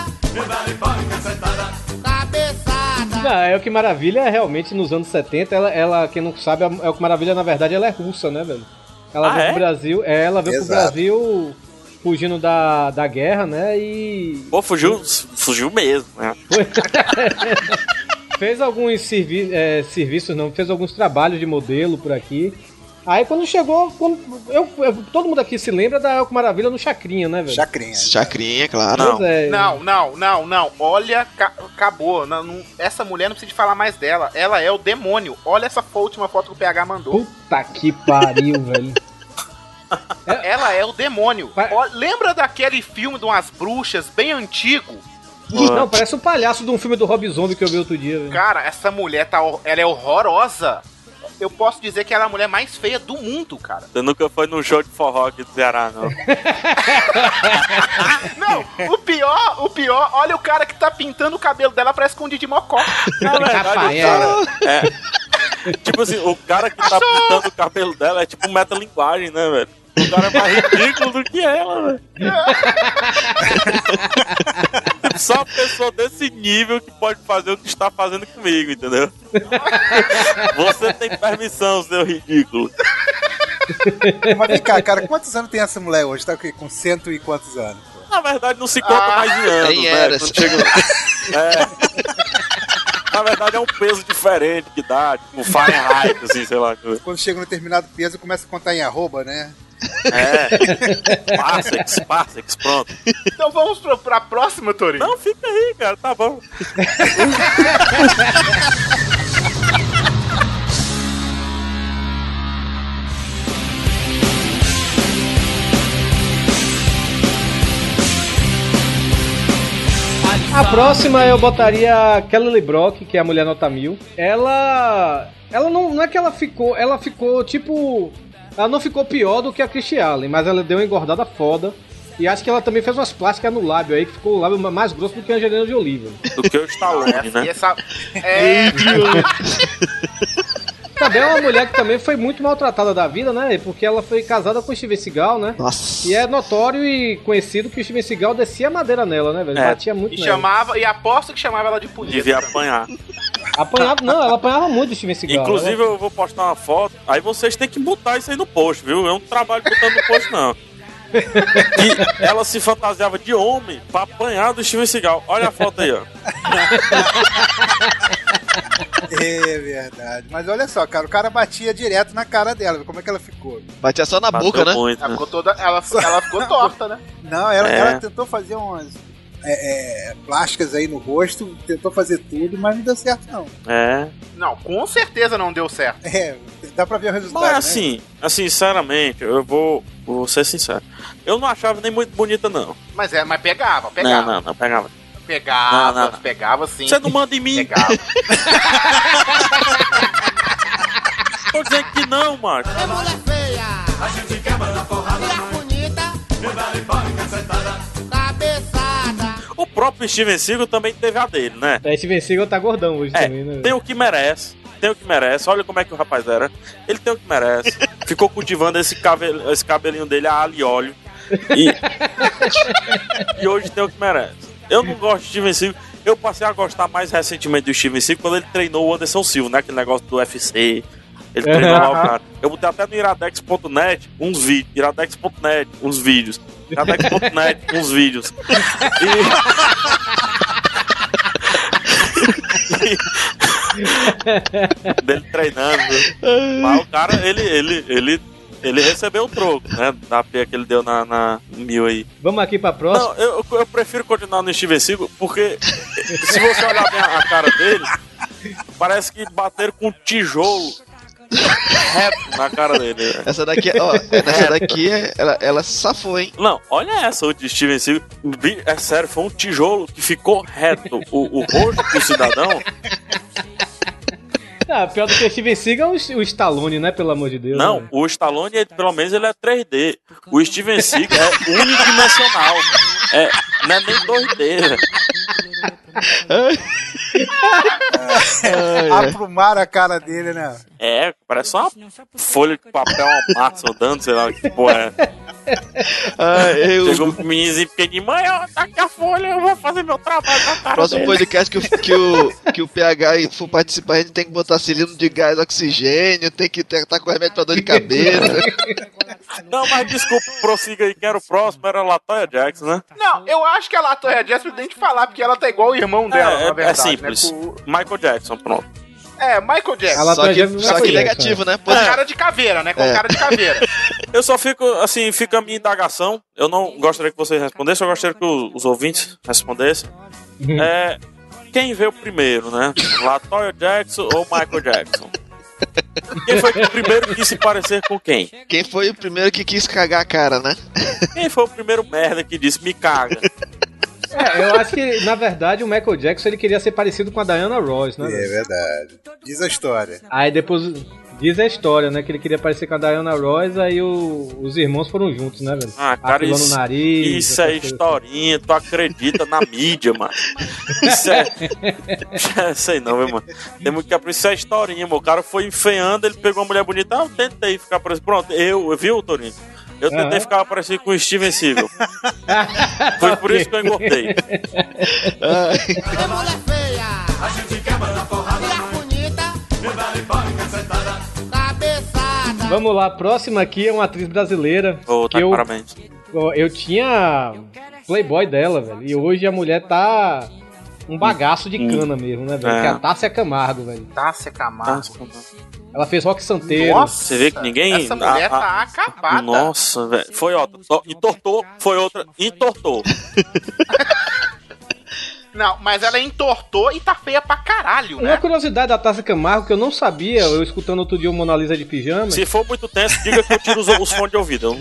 Cabeçada. Não, é o que maravilha é realmente nos anos 70, ela, ela quem não sabe, é o que maravilha, na verdade, ela é russa, né, velho? Ela Ah, veio é? pro Brasil, é, ela veio pro Exato. Brasil fugindo da, da guerra, né? E Pô, fugiu, fugiu mesmo, né? fez alguns servi é, serviços, não, fez alguns trabalhos de modelo por aqui. Aí quando chegou, quando, eu, eu- todo mundo aqui se lembra da Elco Maravilha no Chacrinha, né, velho? Chacrinha. Chacrinha, claro. Não. É. Não, não, não, não. Olha, ca- acabou. Não- não- essa mulher não precisa de falar mais dela. Ela é o demônio. Olha essa última foto que o PH mandou. Puta que pariu, velho. Ela é o demônio. Ó, lembra daquele filme de umas bruxas bem antigo? Não, parece o palhaço de um filme do Rob Zombie que eu vi outro dia. velho. Cara, essa mulher tá. Ela é horrorosa. Eu posso dizer que ela é a mulher mais feia do mundo, cara. Você nunca foi num show de forró aqui do Ceará, não. Não, o pior, o pior, olha o cara que tá pintando o cabelo dela, parece com um Didi Mocó. O cara. É. Tipo assim, o cara que tá pintando o cabelo dela é tipo metalinguagem, né, velho? O cara é mais ridículo do que ela, velho. Só uma pessoa desse nível que pode fazer o que está fazendo comigo, entendeu? Você tem permissão, seu ridículo. Mas vem cá, cara, quantos anos tem essa mulher hoje? Tá o quê? com cento e quantos anos? Na verdade, não se conta Ah, mais em anos, né? eras. Quando chega... É. Na verdade, é um peso diferente que dá, tipo Fahrenheit, assim, sei lá. Quando chega no determinado peso, começa a contar em arroba, né? É. Parsecs, parsecs, pronto. Então vamos pra, pra próxima, Torinho. Não, fica aí, cara, tá bom. A próxima eu botaria a Kelly Brock, que é a mulher nota mil. Ela. Ela não, não é que ela ficou. Ela ficou tipo. Ela não ficou pior do que a Christy Allen, mas ela deu uma engordada foda. E acho que ela também fez umas plásticas no lábio aí, que ficou o lábio mais grosso do que a Angelina Jolie, velho. Do que o Stallone, E né? essa. É. Também é uma mulher que também foi muito maltratada da vida, né? Porque ela foi casada com o Steven Seagal, né? Nossa. E é notório e conhecido que o Steven Seagal descia madeira nela, né, velho? É. Batia muito E nela. chamava, e aposto que chamava ela de polícia. Devia apanhar. Apanhava, não, ela apanhava muito o Steven Seagal. Inclusive, eu vou postar uma foto. Aí vocês têm que botar isso aí no post, viu? Eu não trabalho botando no post, não. Que ela se fantasiava de homem pra apanhar do Steven Seagal. Olha a foto aí, ó. É verdade. Mas olha só, cara, o cara batia direto na cara dela. Como é que ela ficou? Batia só na Bateu boca, né? muito, Ela né? ficou toda. Ela, ela ficou torta, né? Não, ela, É. ela tentou fazer umas é, é, plásticas aí no rosto, tentou fazer tudo, mas não deu certo, não. É. Não, com certeza não deu certo. É, dá pra ver o resultado. Mas né? assim, assim, sinceramente, eu vou, vou ser sincero. Eu não achava nem muito bonita, não. Mas é, mas pegava, Não, pegava. não, não, pegava. Pegava, Não, não, não. pegava sim. Você não manda em mim. Pegava. Tô dizendo que não, macho. É mulher feia. A gente quebra na porrada. Mulher bonita. Cabeçada. O próprio Steven Seagal também teve a dele, né? É, Steven Seagal tá gordão hoje É, também, né? tem o que merece. Tem o que merece. Olha como é que o rapaz era. Ele tem o que merece. Ficou cultivando esse, cabelo, esse cabelinho dele a alho e óleo. E, e hoje tem o que merece. Eu não gosto de Steven Seagal. Eu passei a gostar mais recentemente do Steven Seagal quando ele treinou o Anderson Silva, né? Aquele negócio do UFC. Ele treinou lá o cara. Eu botei até no iradex.net uns vídeos. Iradex.net uns vídeos. Iradex.net uns vídeos. E... dele treinando. Mas o cara, ele, ele, ele, ele recebeu o troco, né? Da pia que ele deu na, na mil aí. Vamos aqui pra próxima. Não, eu, eu prefiro continuar no Steven Seagal porque se você olhar bem a, a cara dele, parece que bateram com um tijolo reto na cara dele. né? Essa daqui, ó, essa daqui, é- ela, ela safou, hein? Não, olha essa outra de Steven Seagal. É sério, foi um tijolo que ficou reto. O, o rosto do cidadão Ah, pior do que o Steven Seagal é o, o Stallone, né? Pelo amor de Deus. Não, né? o Stallone, ele, pelo menos, ele é 3D. O Steven Seagal é unidimensional. É, não é nem 2D. Velho. Aprumaram a cara dele, né? É, parece só uma folha de papel, uma massa andando, sei lá que porra é. Ah, eu, Chegou um meninozinho pequenininho, mãe, ó, tá aqui a folha, eu vou fazer meu trabalho na cara próximo dele. podcast que, o- que, o, que o PH for participar, a gente tem que botar cilindro de gás, oxigênio, tem que estar tá com remédio pra dor de cabeça. Não, mas desculpa, prossiga aí, que era o próximo, era a Latoya Jackson, né? Não, eu acho que a Latoya Jackson tem que falar, porque ela tá igual o irmão dela, é, na é verdade. simples. Né? Com- Michael Jackson, pronto. É, Michael Jackson. Ela só que, só que Jackson, negativo, né? Com cara de caveira, né? Com É. cara de caveira. Eu só fico, assim, fica a minha indagação. Eu não gostaria que vocês respondessem, eu gostaria que os ouvintes respondessem. É, quem veio primeiro, né? Latoya Jackson ou Michael Jackson? Quem foi o primeiro que quis se parecer com quem? Quem foi o primeiro que quis cagar a cara, né? Quem foi o primeiro merda que disse me caga? É, eu acho que, na verdade, o Michael Jackson ele queria ser parecido com a Diana Ross, né? É verdade. Diz a história. Aí depois diz a história, né? Que ele queria parecer com a Diana Ross, aí o- os irmãos foram juntos, né, velho? Ah, cara, isso, o nariz. isso é historinha, tu acredita na mídia, mano. Isso é. sei não, meu mano. Tem muito que aprender. Isso é historinha, mano. O cara foi enfeando, ele pegou uma mulher bonita. Ah, eu tentei ficar parecido. Pronto, eu, viu, Torinho? Eu tentei Aham. ficar parecido com o Steven Seagal. Foi por isso que eu engordei. É mulher feia. A gente quebra na porrada. Mulher bonita. Cabeçada. Vamos lá, a próxima aqui é uma atriz brasileira. Ô, tá eu, parabéns. eu tinha Playboy dela, velho. E hoje a mulher tá um bagaço de cana mesmo, né, velho? É. Que é a Tássia Camargo, velho. Tássia Camargo. Ela fez rock santeiro. Nossa, Você vê que ninguém. Essa mulher a- a- tá acabada. Nossa, velho. Foi outra. Entortou, foi outra. Entortou. Não, mas ela entortou e tá feia pra caralho, Uma né? curiosidade da Tássia Camargo que eu não sabia, eu escutando outro dia o Mona Lisa de pijama. Se for muito tenso, diga que eu tiro os, os fones de ouvido.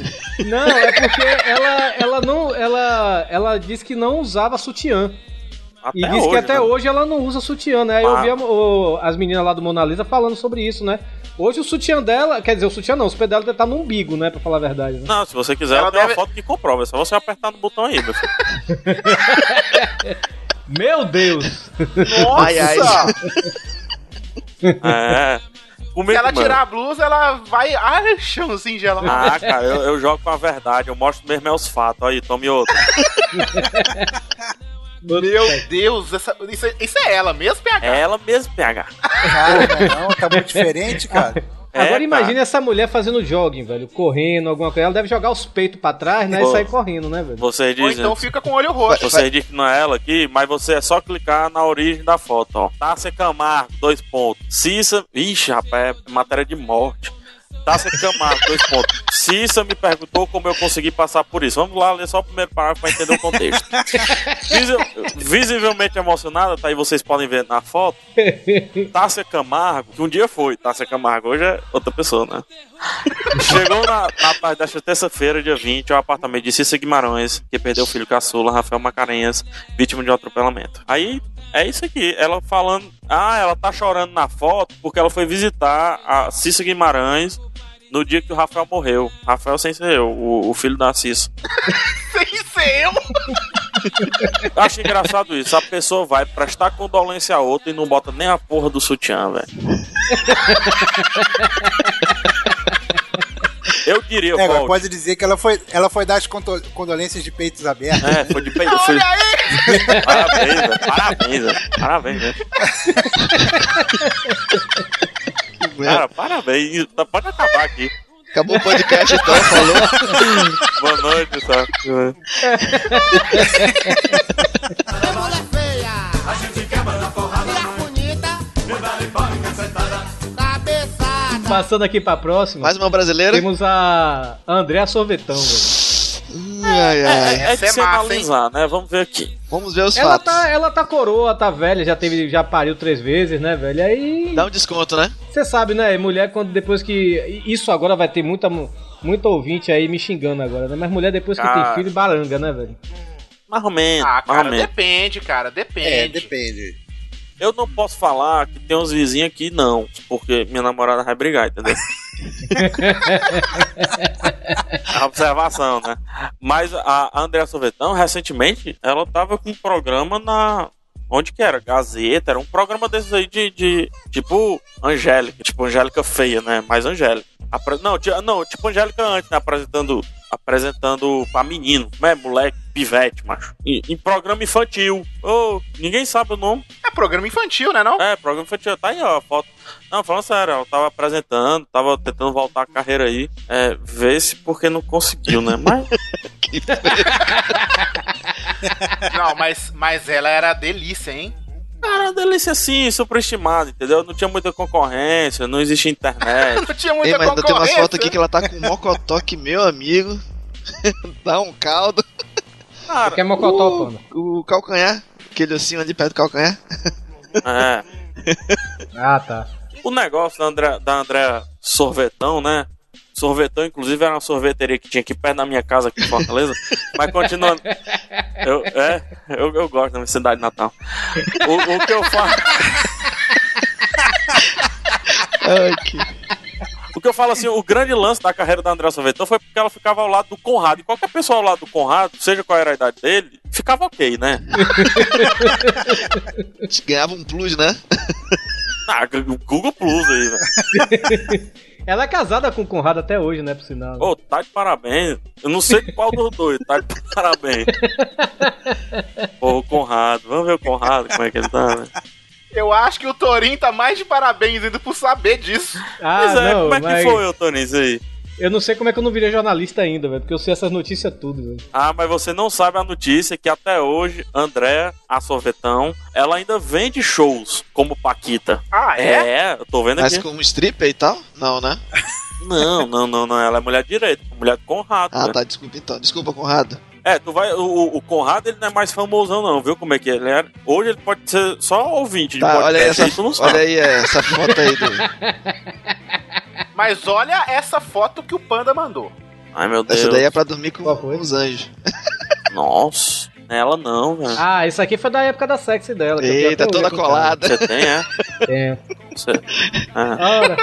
Não, é porque ela, ela não. Ela, ela disse que não usava sutiã. Até E disse que até né? hoje ela não usa sutiã, né? Aí eu Ah. vi a- o- as meninas lá do Mona Lisa falando sobre isso, né? Hoje o sutiã dela, quer dizer, o sutiã não, o pé dela deve estar no umbigo, né? Pra falar a verdade. Né? Não, se você quiser, Ela eu tenho deve- uma foto que comprova. É só você apertar no botão aí, meu filho. Meu Deus! Nossa! Ai, ai. É. Se Comigo, ela mano. tirar a blusa, ela vai. Ai, chãozinho gelado. Ah, cara, eu, eu jogo com a verdade, eu mostro mesmo é os fatos. Aí, tome outro. Meu Deus, essa- isso, é- isso é ela mesmo, PH? É ela mesmo, PH. Cara, não, tá muito diferente, cara. É, Agora cara. imagine essa mulher fazendo jogging, velho, correndo, alguma coisa. Ela deve jogar os peitos pra trás, né? Pô. E sair correndo, né, velho? Vocês Ou dizem. então fica com o olho roxo. Você diz que não é ela aqui, mas você é só clicar na origem da foto, ó. Tássia Camargo, dois pontos. Cissa, ixi, rapaz, é matéria de morte. Tássia Camargo, dois pontos. Cissa me perguntou como eu consegui passar por isso. Vamos lá ler só o primeiro parágrafo pra entender o contexto. Visi- visivelmente emocionada, tá aí vocês podem ver na foto. Tássia Camargo, que um dia foi Tássia Camargo, hoje é outra pessoa, né? Chegou na, na tarde desta terça-feira, dia 20, ao apartamento de Cissa Guimarães, que perdeu o filho caçula, Rafael Macarenhas, vítima de um atropelamento. Aí, é isso aqui, ela falando, ah, ela tá chorando na foto porque ela foi visitar a Cissa Guimarães no dia que o Rafael morreu. Rafael sem ser eu, o, o filho da Cissa. Sem ser eu. Eu acho engraçado isso, a pessoa vai prestar condolência a outra e não bota nem a porra do sutiã, velho. Eu diria, É, Walt, pode dizer que ela foi, ela foi dar as condo- condolências de peitos abertos. É, foi de peito. Foi... Olha aí! Parabéns, velho. Parabéns, velho. Parabéns, velho. Cara, parabéns. Tá- Pode acabar aqui. Acabou o podcast então, falou. Boa noite, tá? É mulher feia. Passando aqui pra próxima, Mais uma brasileira. temos a Andréa Sorvetão, velho. Ai, É, ai. é de Essa é se massa, analisar, né? Vamos ver aqui. Vamos ver os Ela fatos. tá, ela tá coroa, tá velha, já teve, já pariu três vezes, né, velho? Aí Dá um desconto, né? você sabe, né, mulher quando depois que isso agora vai ter muita muita ouvinte aí me xingando agora, né? Mas mulher depois que tem filho baranga, né, velho? Mais ou menos, Ah, cara, depende, cara, É, depende. Eu não posso falar que tem uns vizinhos aqui, não. Porque minha namorada vai brigar, entendeu? É uma observação, né? Mas a Andréa Sorvetão, recentemente, ela tava com um programa na. Onde que era? Gazeta, era um programa desses aí de, de tipo Angélica, tipo Angélica feia, né? Mais Angélica. Apre- Não, não, tipo Angélica antes, né? Apresentando, apresentando pra menino, né? Moleque, pivete, macho. Em, em programa infantil. Ô, ninguém sabe o nome. É programa infantil, né, não? É, programa infantil. Tá aí, ó, a foto. Não, falando sério, ela tava apresentando, tava tentando voltar a carreira aí. É, ver se porque não conseguiu, né? Mas. Não, mas, mas ela era delícia, hein? Cara, delícia assim, superestimada, entendeu? Não tinha muita concorrência, não existia internet. Não tinha muita Ei, mas ainda tem umas concorrência. fotos aqui que ela tá com um mocotó que, meu amigo, dá um caldo. Cara, Que é mocotó, pano. O calcanhar, aquele ossinho ali perto do calcanhar. é. Ah, tá. O negócio da André, da André Sorvetão, né? Sorvetão, inclusive, era uma sorveteria que tinha aqui perto da minha casa, aqui em Fortaleza. Mas continuando. Eu, é, eu, eu gosto da minha cidade natal. O, o que eu falo. O que eu falo assim, o grande lance da carreira da André Sorvetão foi porque ela ficava ao lado do Conrado. E qualquer pessoa ao lado do Conrado, seja qual era a idade dele, ficava ok, né? Ganhava um plus, né? Ah, Google Plus aí, velho. Ela é casada com o Conrado até hoje, né, por sinal. Ô, tá de parabéns. Eu não sei qual dos dois, tá de parabéns. Pô, o Conrado. Vamos ver o Conrado, como é que ele tá, né? Eu acho que o Torinho tá mais de parabéns ainda por saber disso. Ah, Pois é, não, como é mas que foi, ô Toninho, isso aí? Eu não sei como é que eu não virei jornalista ainda, velho, porque eu sei essas notícias tudo, velho. Ah, mas você não sabe a notícia que até hoje, André, a sorvetão, ela ainda vende shows como Paquita. Ah, é? É, eu tô vendo Mas aqui. como stripper e tal? Não, né? Não, não, não, não. Ela é mulher direita, mulher do Conrado. Ah, né? tá, desculpa então. Desculpa, Conrado. É, tu vai. O, o Conrado ele não é mais famosão, não, viu como é que ele era? Hoje ele pode ser só ouvinte de Tá, olha aí podcast, essa, tu não sabe. olha aí essa foto aí do, Mas olha essa foto que o Panda mandou. Ai, meu Deus. Essa daí é pra dormir com os anjos. Nossa, ela não, velho. Ah, isso aqui foi da época da sexy dela. Eita, toda colada. Você tem, é? Tem. Você, ah, Ora,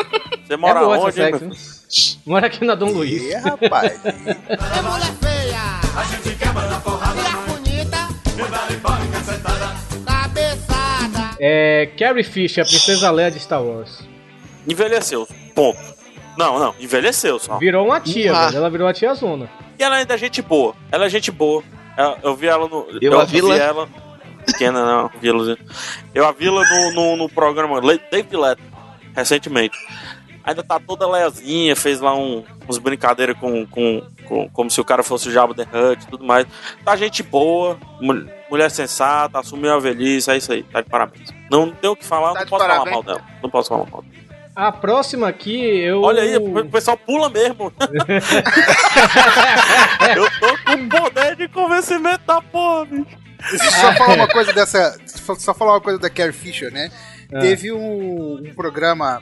você é mora essa onde, sexy? Mora aqui na Dom Luiz. E, rapaz. É mulher feia. A gente quebra na porrada. Mulher bonita. Cabeçada. É. Carrie Fisher, a princesa Leia de Star Wars. Envelheceu, ponto. Não, não, envelheceu só. Virou uma tia, Ah. velho. Ela virou uma tia zona. E ela ainda é gente boa. Ela é gente boa. Ela- eu vi ela no. Eu a Vila? vi ela. Pequena, não, Vila. Eu a Vila no, no, no programa Le- David Leto, recentemente. Ainda tá toda leazinha, fez lá um, uns brincadeiras com, com, com. Como se o cara fosse o Jabba the Hutt e tudo mais. Tá gente boa, mul- mulher sensata, assumiu a velhice, é isso aí, tá de parabéns. Não tem o que falar, Tá não posso falar parabéns. mal dela. Não posso falar mal dela. A próxima aqui, eu. Olha aí, o pessoal pula mesmo. eu tô com poder de convencimento da porra, bicho. Só falar uma coisa dessa. Só falar uma coisa da Carrie Fisher, né? Ah. Teve um, um programa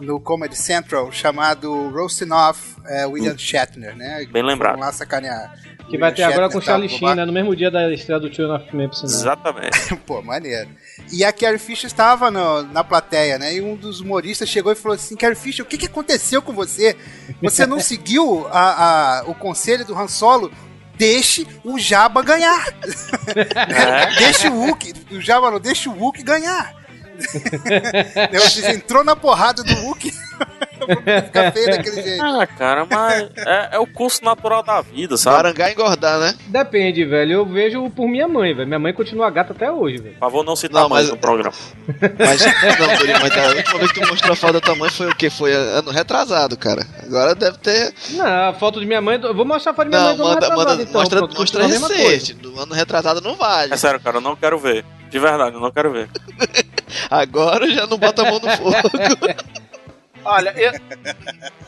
no Comedy Central chamado Roasting Off eh, William Shatner, né? Bem lembrado. Vamos lá sacanear. Que vai ter agora com o Shatner, Charlie tá, Sheen, né? No mesmo dia da estreia do Men, por sinal. Exatamente. Pô, maneiro. E a Carrie Fisher estava no- na plateia, né? E um dos humoristas chegou e falou assim: Carrie Fisher, o que, que aconteceu com você? Você não seguiu a- a- o conselho do Han Solo? Deixe o Jabba ganhar. É. Deixe o Wookie. O Jabba não, deixe o Wookie ganhar. Você entrou na porrada do Wookie. Fica feio daquele jeito. Ah, cara, mas é, é o curso natural da vida, sabe? Barangá engordar, né? Depende, velho. Eu vejo por minha mãe, velho. Minha mãe continua gata até hoje, velho. Por favor, não citar Não, mais mas- no programa. Mas, não, Torinho, mas a última vez que tu mostrou a foto da tua mãe foi o quê? Foi ano retrasado, cara. Agora deve ter. Não, a foto de minha mãe. Eu vou mostrar a foto de minha Não, mãe do ano manda, então. mostra, pronto, mostra continua a mesma recente. Do ano retrasado não vale. É sério, cara, eu não quero ver. De verdade, eu não quero ver. Agora já não bota a mão no fogo. Olha, eu-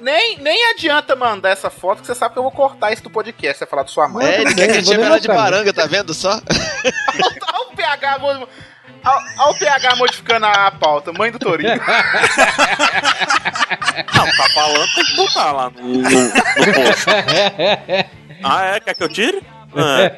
nem, nem adianta mandar essa foto, que você sabe que eu vou cortar isso do podcast, você falar de sua mãe. É, ele quer que a gente vou chame de baranga, tá vendo só? Olha o PH, mo- olha olha o PH modificando a pauta, mãe do Torinho. Não, tá falando, tem que botar lá no, no, no post. Ah, é? Quer que eu tire? É.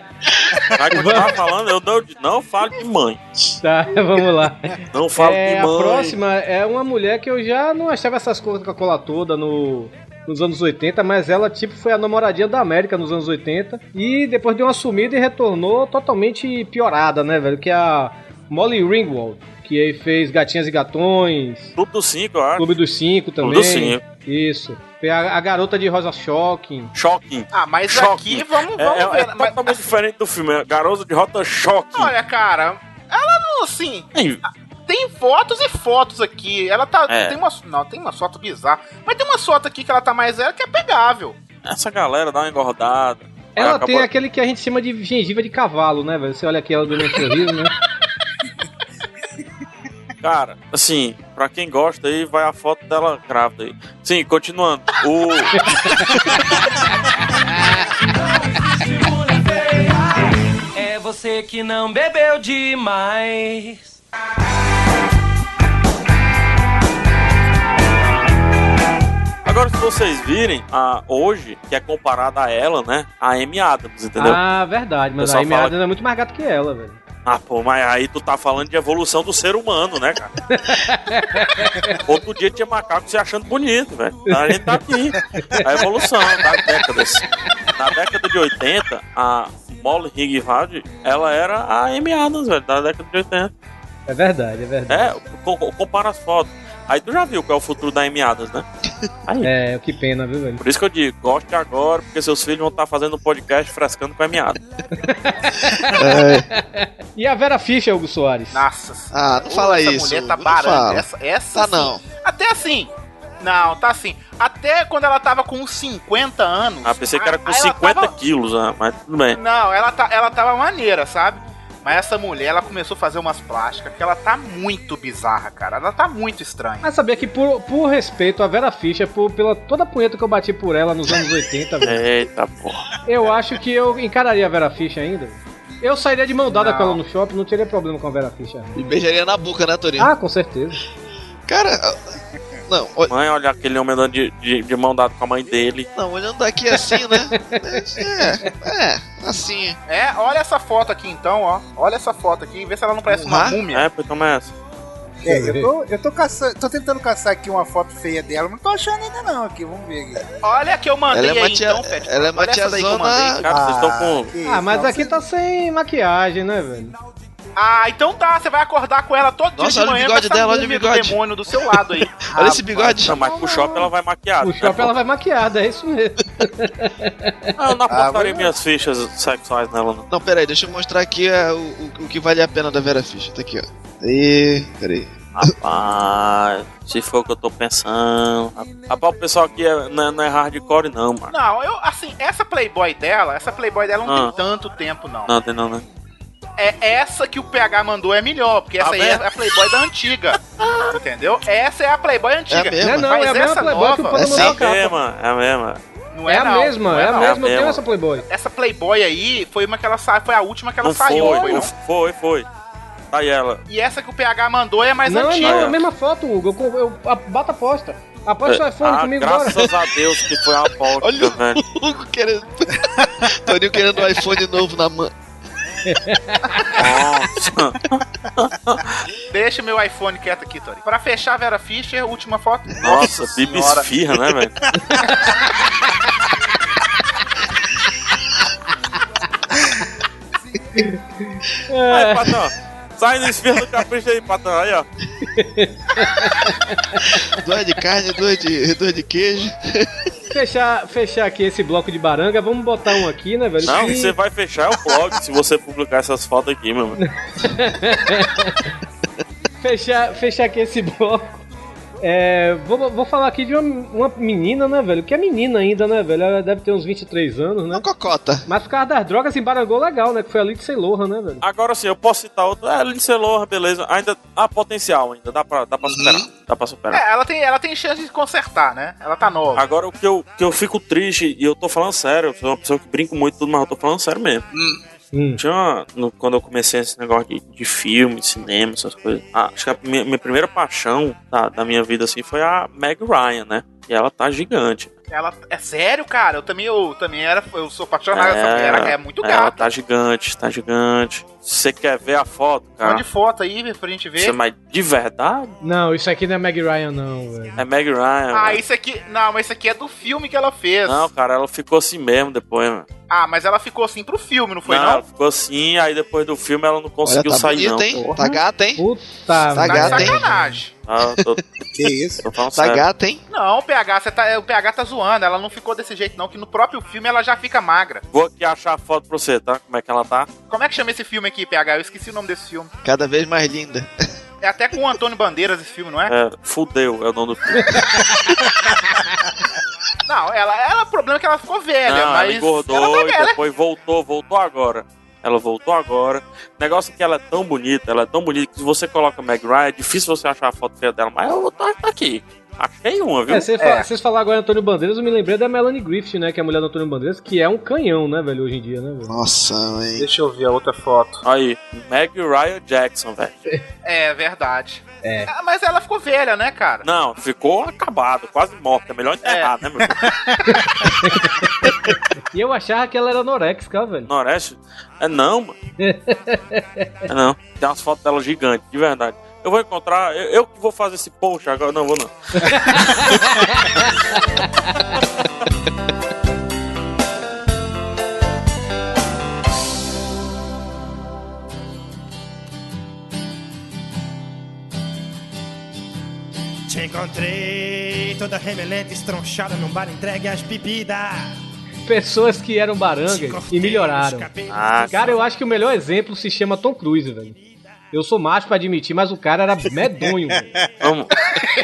Vai continuar falando, eu não, não falo de mãe. Tá, vamos lá. Não falo É, de a mãe. próxima é uma mulher que eu já não achava essas coisas com a cola toda no, nos anos 80, mas ela tipo foi a namoradinha da América nos anos 80 e depois deu uma sumida e retornou totalmente piorada, né, velho? Que é a Molly Ringwald, que aí fez Gatinhas e Gatões, Clube dos cinco, eu acho. Clube dos Cinco também. Clube dos cinco. Isso. Foi a, a garota de Rosa Shocking. Shocking. Ah, mas Shocking. aqui vamos, É, vamos é, é ver. mas- totalmente diferente do filme. É Garota de Rota Shocking. olha, cara, ela não, assim, Ei, tem fotos e fotos aqui. Ela tá. É. Tem uma, não, tem uma foto bizarra. Mas tem uma foto aqui que ela tá mais velha que é pegável. Essa galera dá uma engordada. Ela Acabou- tem aquele que a gente chama de gengiva de cavalo, né, velho? Você olha aqui ela dando um sorriso, né? Cara, assim, pra quem gosta aí, vai a foto dela grávida aí. Sim, continuando. O. É você que não bebeu demais. vocês virem, a, hoje, que é comparada a ela, né? A Amy Adams, entendeu? Ah, verdade, mas a Amy Adams é muito mais gato que ela, velho. Ah, pô, mas aí tu tá falando de evolução do ser humano, né, cara? Outro dia tinha macaco se achando bonito, velho. A gente tá aqui. A evolução das décadas. Na década de 80, a Molly Ringwald, ela era a Amy Adams, velho, da década de 80. É verdade, é verdade. É, co- co- compara as fotos. Aí tu já viu qual é o futuro da Amy Adams, né? Aí. É, que pena, viu, velho? Por isso que eu digo, goste agora, porque seus filhos vão estar fazendo um podcast frescando com a Amy Adams. E a Vera Fischer, Hugo Soares? Nossa Ah, não fala essa isso. mulher tá fala. Essa, essa Tá não. Até assim. Não, tá assim. Até quando ela tava com uns 50 anos. Ah, pensei que era com aí ela 50 tava- quilos, ah, mas tudo bem. Não, ela, tá, ela tava maneira, sabe? Mas essa mulher, ela começou a fazer umas plásticas que ela tá muito bizarra, cara. Ela tá muito estranha. Mas sabia que por, por respeito a Vera Fischer, por, pela toda a punheta que eu bati por ela nos anos 80, velho, Eita porra. eu acho que eu encararia a Vera Fischer ainda. Eu sairia de mão dada Não. com ela no shopping, não teria problema com a Vera Fischer. E beijaria na boca, né, Torinho? Ah, com certeza. Cara, não, ol- Mãe, olha aquele homem andando de, de, de mão dada com a mãe dele. não, olhando daqui assim, né? É, é, assim. É, olha essa foto aqui então, ó. Olha essa foto aqui, vê se ela não parece uma Ah? múmia. É, pois começa. É, eu tô, eu tô caçando, tô tentando caçar aqui uma foto feia dela, mas não tô achando ainda não aqui, vamos ver aqui. Olha que eu mandei Ela é aí tia- então, Pet. ela é uma Olha essa daí que eu tiazona- mandei. Cara, vocês estão com. Ah, mas aqui tá sem maquiagem, né, velho? Ah, então tá, você vai acordar com ela todo Nossa, dia de olha o manhã bigode dela, olha o do bigode. demônio do seu lado aí. Olha esse bigode. Não, mas pro shopping ela vai maquiada. O shopping ela vai maquiada, é isso mesmo. Ah, eu não apostaria Ah, minhas fichas sexuais nela, não. Não, peraí, deixa eu mostrar aqui é, o, o, o que vale a pena da Vera Fischer. Tá aqui, ó. Aí, peraí. Rapaz, se for o que eu tô pensando. Rapaz, o pessoal aqui é, não, é, não é hardcore, não, mano. Não, eu, assim, essa Playboy dela, essa Playboy dela não Ah. tem tanto tempo, não. Não, tem não, né? É essa que o PH mandou é melhor, porque essa Ah, aí mesmo? é a Playboy da antiga. Entendeu? Essa é a Playboy antiga. É mesmo? Não é não, Mas é a mesma essa Playboy que o nova- Pano É mandou É a a mesma, é a mesma. Não É é, a não, mesma, não é a não. mesma, eu É a tenho mesma. essa Playboy. Essa Playboy aí foi uma que ela sa- foi a última que ela Não saiu, foi, foi, não não? foi, foi. Tá aí ela. E essa que o PH mandou é mais não, antiga. não, é a mesma foto, Hugo. Eu, eu, a, bata a aposta. Aposta o iPhone ah, comigo agora. graças a Deus que foi a aposta, Olha o- velho. Hugo querendo. Torinho querendo um iPhone novo na mão. Deixa meu iPhone quieto aqui, Tori. Pra fechar a Vera Fischer, última foto. nossa, Bibi esfirra, né, velho? Aí, patrão. Sai no esfirra do capricho aí, patrão. Aí, ó. Duas de carne, duas de, duas de queijo. Fechar, fechar aqui esse bloco de baranga, vamos botar um aqui, né, velho? Não, Que- você vai fechar o blog se você publicar essas fotos aqui, meu mano. fechar, fechar aqui esse bloco. É, vou, vou falar aqui de uma, uma menina, né, velho? Que é menina ainda, né, velho? Ela deve ter uns 23 anos, né? Uma cocota. Mas por causa das drogas embarangou legal, né? Que foi a Lindsay Lohan, né, velho? Agora sim, eu posso citar outro. É, Lindsay Lohan, beleza. Ainda há potencial ainda, dá pra, dá pra superar. Dá pra superar. É, ela tem, ela tem chance de consertar, né? Ela tá nova. Agora o que eu, que eu fico triste, e eu tô falando sério, eu sou uma pessoa que brinco muito e tudo, mas eu tô falando sério mesmo. Hum. Tinha uma- no- quando eu comecei esse negócio de, de filme, cinema, essas coisas. ah, acho que a minha, minha primeira paixão da, da minha vida assim foi a Meg Ryan, né? E ela tá gigante. Ela é sério, cara. Eu também, eu também era, eu sou apaixonado nessa mulher. Ela é muito Ela gata. tá gigante, tá gigante. Você quer ver a foto, cara? Mande foto aí pra gente ver. Você, mas de verdade? Não, isso aqui não é Meg Ryan, não, velho. É Meg Ryan. Ah, velho. isso aqui. Não, mas isso aqui é do filme que ela fez. Não, cara, ela ficou assim mesmo depois, mano. Ah, mas ela ficou assim pro filme, não foi não, não? ela ficou assim, aí depois do filme ela não Olha, conseguiu tá sair, bonita, não. hein? Porra. Tá gata, hein? Puta, Tá Tá gata, hein? sacanagem. Ah, tô, Que isso? tô Tá sério. gata, hein? Não, o PH, você tá, o PH tá zoando. Ela não ficou desse jeito, não. Que no próprio filme ela já fica magra. Vou aqui achar a foto pra você, tá? Como é que ela tá? Como é que chama esse filme aqui, PH? Eu esqueci o nome desse filme. Cada vez mais linda. É até com o Antônio Bandeiras esse filme, não é? É, fudeu, é o nome do filme. Não, ela, ela, o problema é que ela ficou velha, Não, mas. ela engordou ela tá e velha. depois voltou, voltou agora. Ela voltou agora. Negócio que ela é tão bonita, ela é tão bonita que se você coloca Meg Ryan, é difícil você achar a foto feia dela, mas eu tô tá aqui. Achei uma, viu? É, vocês fal- vocês falaram agora Antônio Bandeiras, eu me lembrei da Melanie Griffith, né? Que é a mulher do Antônio Bandeiras, que é um canhão, né, velho, hoje em dia, né, velho? Nossa, hein? Deixa eu ver a outra foto. Aí, Meg Ryan Jackson, velho. É verdade. É. Ah, mas ela ficou velha, né, cara? Não, ficou acabado, quase morta. É melhor enterrar, né, meu? E eu achava que ela era anorexica, velho. Noreste? É não, mano. É não. Tem umas fotos dela gigantes, de verdade. Eu vou encontrar, eu, eu que vou fazer esse post agora. Não, vou não. Te encontrei toda remelente, estronchada num bar entregue às bebidas. Pessoas que eram barangas e melhoraram. Ah, Cara, eu acho que o melhor exemplo se chama Tom Cruise, velho. Eu sou macho pra admitir, mas o cara era medonho.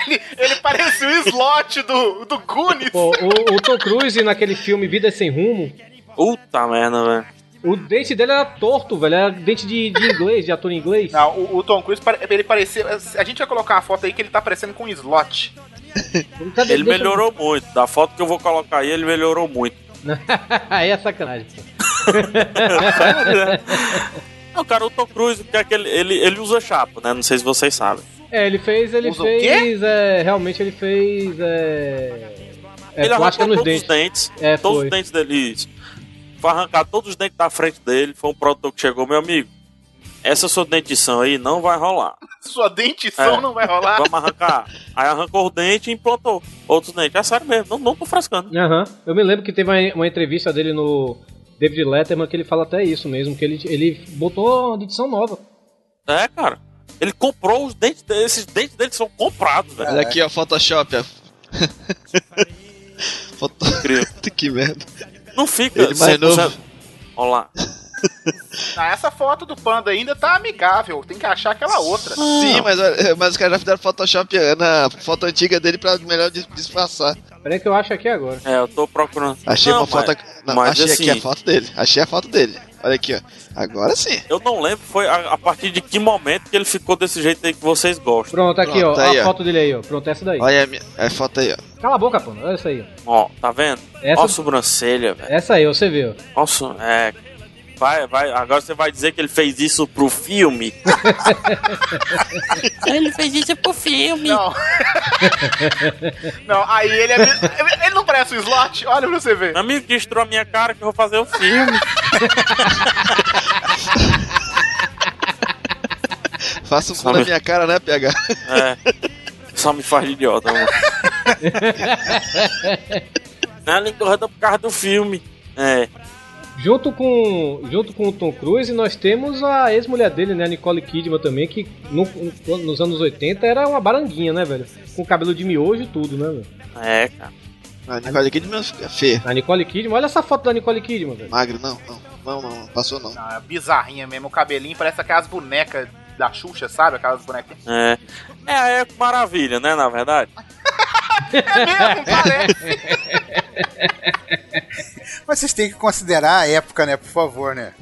Ele, ele parecia o slot do, do Goonies. Pô, o, o Tom Cruise naquele filme Vida Sem Rumo, Puta merda, velho. o dente dele era torto, velho. Era dente de, de inglês, de ator inglês. Não, o, o Tom Cruise, ele parecia. A gente vai colocar uma foto aí que ele tá parecendo com um slot. Ele deixa- melhorou muito. Da foto que eu vou colocar aí, ele melhorou muito. Aí é sacanagem, pô. Não, cara, o Tom Cruise, que é aquele, ele, ele usa chapa, né? Não sei se vocês sabem. É, ele fez, ele Usa fez, é, realmente ele fez, é... É, ele plástica arrancou nos todos dentes. os dentes. É, todos foi. os dentes dele. Isso. Foi arrancar todos os dentes da frente dele. Foi um produtor que chegou, meu amigo. Essa sua dentição aí não vai rolar. Sua dentição É. não vai rolar. Vamos arrancar. Aí arrancou o dente e implantou outros dentes. É sério mesmo, não, não tô frescando. Aham. Eu me lembro que teve uma, uma entrevista dele no David Letterman que ele fala até isso mesmo, que ele, ele botou uma edição nova. É, cara. Ele comprou os dentes dele. Esses dentes dele são comprados, velho. Olha aqui, ó, Photoshop, ó. Foto... Que merda. Não fica Ele mais 100%. novo. Olha lá. Ah, essa foto do panda ainda tá amigável. Tem que achar aquela outra. Sim, mas, mas os caras já fizeram Photoshop na foto antiga dele pra melhor dis- disfarçar. Peraí que eu acho aqui agora. É, eu tô procurando. Achei Não, uma foto. mas- não, mas achei assim- aqui a foto dele. Achei a foto dele. Olha aqui, ó. Agora sim. Eu não lembro foi a, a partir de que momento que ele ficou desse jeito aí que vocês gostam. Pronto, aqui, Pronto, ó. aí, a ó. foto dele aí, ó. Pronto, essa daí. Olha a, minha, a foto aí, ó. Cala a boca, pô. Olha essa aí, ó. Ó, tá vendo? Essa- Ó a sobrancelha, velho. Essa aí, ó, você vê, ó. Nossa, é. Vai, vai. Agora você vai dizer que ele fez isso pro filme. ele fez isso pro filme. Não. não, aí ele é. Ele não parece um slot? Olha pra você ver. Meu amigo destruiu a minha cara que eu vou fazer o filme. Faça um fundo na me- minha cara, né, PH? É. Só me faz de idiota, mano. Não, ele engorda por causa do filme. É. Junto com, junto com o Tom Cruise, nós temos a ex-mulher dele, né, a Nicole Kidman também, que no- nos anos 80 era uma baranguinha, né, velho? Com cabelo de miojo e tudo, né, velho? É, cara. A Nicole Kidman é feia. A Nicole Kidman, olha essa foto da Nicole Kidman, velho. Magro, não, não. Não, não, não. Passou não. É bizarrinha mesmo. O cabelinho parece aquelas bonecas da Xuxa, sabe? Aquelas bonecas. É. É a Eco Maravilha, né, na verdade? É mesmo, parece. Mas vocês têm que considerar a época, né? Por favor, né?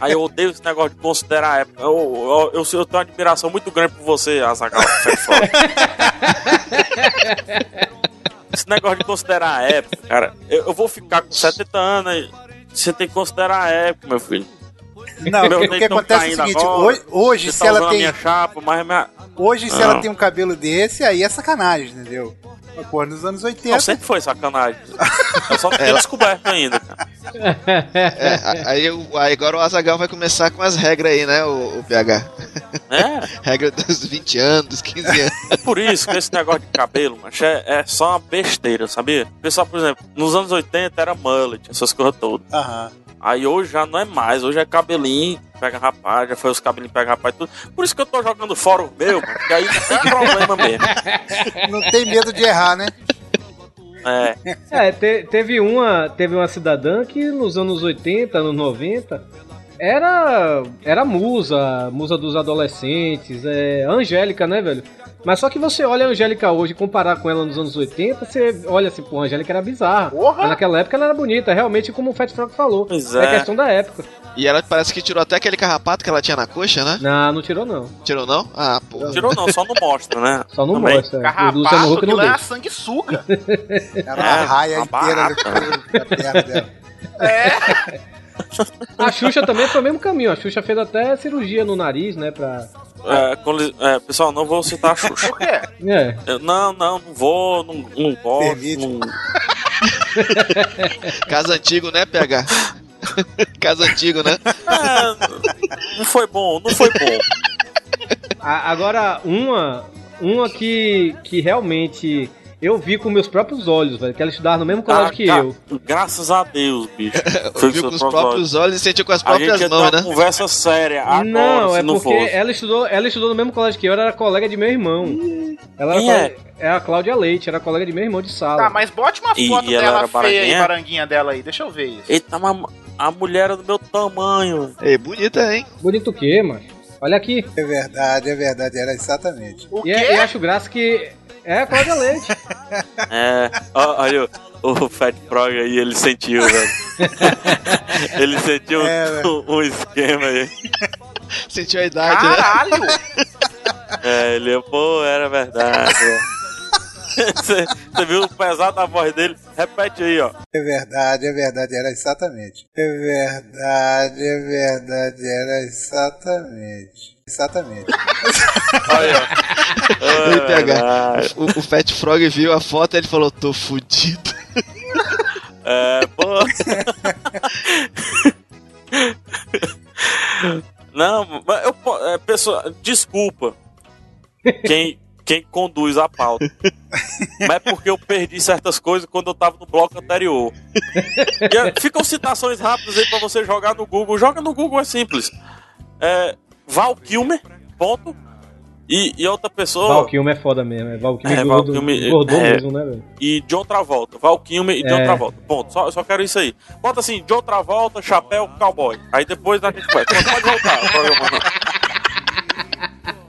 Aí eu odeio esse negócio de considerar a época. Eu, eu, eu, eu tenho uma admiração muito grande por você. Sai fora. Esse negócio de considerar a época, cara. Eu, eu vou ficar com 70 anos aí. Você tem que considerar a época, meu filho. Não, Meu o que, tão acontece é o seguinte: agora, hoje, hoje Você se tá ela tem. minha chapa, mas minha... Hoje, se Não. ela tem um cabelo desse, aí é sacanagem, entendeu? Pô, nos anos 80. Não, sempre foi sacanagem. Eu só não tinha descoberto ainda, cara. É, aí, agora o Azagal vai começar com as regras aí, né, o, o PH? É, Regra dos 20 anos, dos 15 anos. é por isso que esse negócio de cabelo, mas é, é só uma besteira, sabia? Pessoal, por exemplo, nos anos 80 era mullet, essas coisas todas. Aham. Aí hoje já não é mais, hoje é cabelinho, pega rapaz, já foi os cabelinhos pega rapaz, tudo. Por isso que eu tô jogando fora o meu, porque aí não tem problema mesmo. Não tem medo de errar, né? É, É, te- teve uma, teve uma cidadã que nos anos 80, anos 90, era era musa, musa dos adolescentes, é Angélica, né, velho? Mas só que você olha a Angélica hoje e comparar com ela nos anos 80, você olha assim, pô, a Angélica era bizarra. Porra! Mas naquela época ela era bonita, realmente como o Fat Frog falou. Pois É é. questão da época. E ela parece que tirou até aquele carrapato que ela tinha na coxa, né? Não, não tirou não. Tirou não? Ah, pô. Tirou não, só não mostra, né? Só não Também. mostra. O Luciano Carrapato, Huck não aquilo é sanguessuga. Era uma É, raia uma inteira na perna dela. A Xuxa também foi o mesmo caminho. A Xuxa fez até cirurgia no nariz, né? Pra. É, li- é, pessoal, não vou citar a Xuxa. Por quê? É. Eu- não, não, não vou, não, não gosto. Permite. Não... Caso antigo, né, PH? Caso antigo, né? É, não foi bom, não foi bom. A- agora, uma. Uma que, que realmente eu vi com meus próprios olhos, velho. Que ela estudava no mesmo colégio Ah, que eu. Graças a Deus, bicho. Viu com os próprios olhos e sentiu com as A próprias gente ia ter mãos, uma né? conversa séria agora, não, se é não porque fosse. ela estudou, ela estudou no mesmo colégio que eu, ela era colega de meu irmão. Ela era é? é a Cláudia Leite, era colega de meu irmão de sala. Tá, mas bote uma foto e ela dela feia e baranguinha? baranguinha dela aí. Deixa eu ver isso. Eita, mas a mulher era do meu tamanho. Ei, bonita, hein? Bonito o quê, mano? Olha aqui. É verdade, é verdade, era exatamente. O E, é- quê? e acho graça que é a Cláudia Leite. É, ó, olha o, o Fat Frog aí, ele sentiu, velho. ele sentiu É, um, um esquema aí. Sentiu a idade, né? Caralho! É, ele, pô, era verdade. Você você viu o pesado da voz dele? Repete aí, ó. É verdade, é verdade, era exatamente. É verdade, é verdade, era exatamente. Exatamente. Olha, O, o Fat Frog viu a foto e ele falou: tô fudido. É, pô. Não, mas eu, é, pessoa, desculpa quem, quem conduz a pauta. Mas é porque eu perdi certas coisas quando eu tava no bloco anterior. E, é, ficam citações rápidas aí pra você jogar no Google. Joga no Google, é simples. É, Val Kilmer, ponto. E, e outra pessoa. Val Kilmer é foda mesmo. É Val Kilmer É, Val Kilmer, gordou é. mesmo, né, velho? e John Travolta. Val Kilmer e John É. Travolta. Ponto. Só, só quero isso aí. Bota assim, John Travolta, chapéu, cowboy. Aí depois a gente vai. Pode pode voltar. programa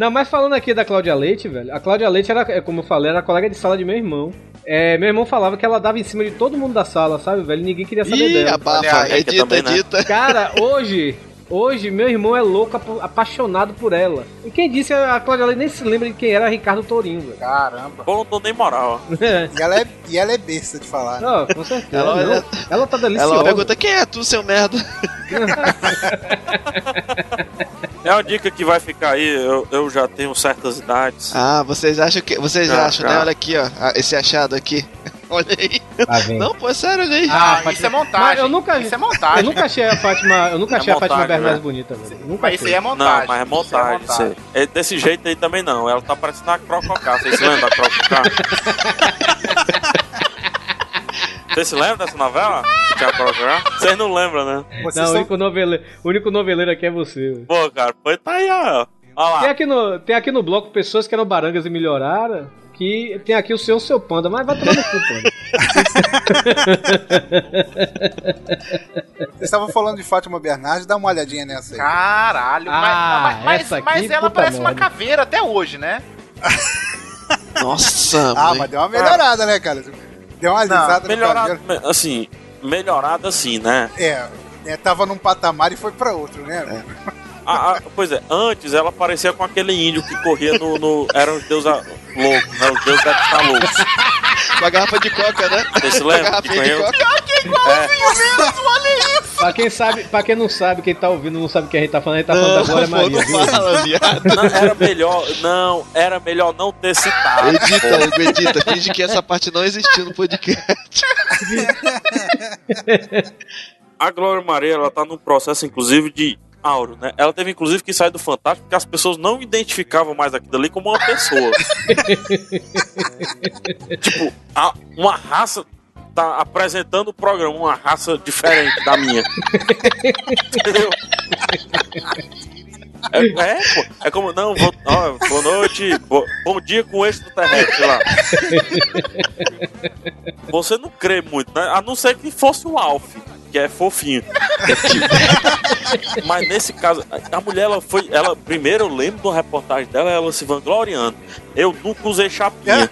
Não, mas falando aqui da Cláudia Leite, velho. A Cláudia Leite era, é, como eu falei, era colega de sala de meu irmão. É, meu irmão falava que ela dava em cima de todo mundo da sala, sabe, velho? Ninguém queria saber Ih, dela. abafa. Que Edita, também, né? edita. Cara, hoje, hoje, meu irmão é louco, apa- apaixonado por ela. E quem disse a Cláudia Leite nem se lembra de quem era Ricardo Tourinho, velho. Caramba. Pô, não nem moral. ó. E ela é, e ela é besta de falar. né? Não, com certeza. Ela Ela, ela tá deliciosa. Ela pergunta: quem é tu, seu merda? É uma dica que vai ficar aí. Eu, eu já tenho certas idades. Ah, vocês acham que. Vocês Já, acham, já. né? Olha aqui, ó. ah, Esse achado aqui. Olha aí. Ah. Não, pô, é sério, olha aí. Ah, Fátima- isso é montagem. Mas eu nunca- Isso é montagem. Eu nunca achei a Fátima, eu nunca É achei a Fátima montagem, Bernardes né? bonita, velho. Nunca Mas isso aí achei. é montagem. Não, mas é Isso montagem. Isso aí. É desse jeito aí também não. Ela tá parecendo a Crococá. Vocês se lembram da Crococá? Vocês se lembram dessa novela? Que a Crococá? Vocês não lembram, né? Vocês Não, o são- único, noveleiro, o único noveleiro aqui é você. Pô, cara, foi tá aí, ó. Olha Tem lá. aqui, no, tem aqui no bloco pessoas que eram barangas e melhoraram. Que tem aqui o seu seu panda, mas vai tomar no cu, panda. Vocês estavam falando de Fátima Bernardes, dá uma olhadinha nessa aí. Caralho. Ah, mas mas, mas ela parece uma merda. caveira até hoje, né? Nossa, Ah, mãe. mas deu uma melhorada, né, cara? Deu uma alisada no Melhorado, cabelo. me- assim, melhorado assim, né? É, é, tava num patamar e foi pra outro, né? Ah, ah, pois é, antes ela parecia com aquele índio que corria no. no eram os deuses loucos, né? Os deuses loucos. Com a garrafa de coca, né? Você se Com a lembra? Que garrafinha de correu? coca. pra, quem sabe, pra quem não sabe, quem tá ouvindo não sabe o que a gente tá falando, a gente tá falando da Glória Maria, não viu? fala, viado. Não, era melhor. Não, era melhor não ter citado. Edita, Hugo, edita. Finge que essa parte não existiu no podcast. A Glória Maria, ela tá num processo, inclusive, de auro, né? Ela teve, inclusive, que sair do Fantástico porque as pessoas não identificavam mais aquilo ali como uma pessoa. tipo, a- uma raça tá apresentando o programa, uma raça diferente da minha. Entendeu? É, é, pô. É como, não, vou, ó, boa noite, bo- bom dia com extraterrestre lá. Você não crê muito, né? A não ser que fosse o Alf. que é fofinho. Mas nesse caso, a- a mulher, ela foi. Ela, primeiro, eu lembro de uma reportagem dela, ela se vangloriando. Eu nunca usei chapinha.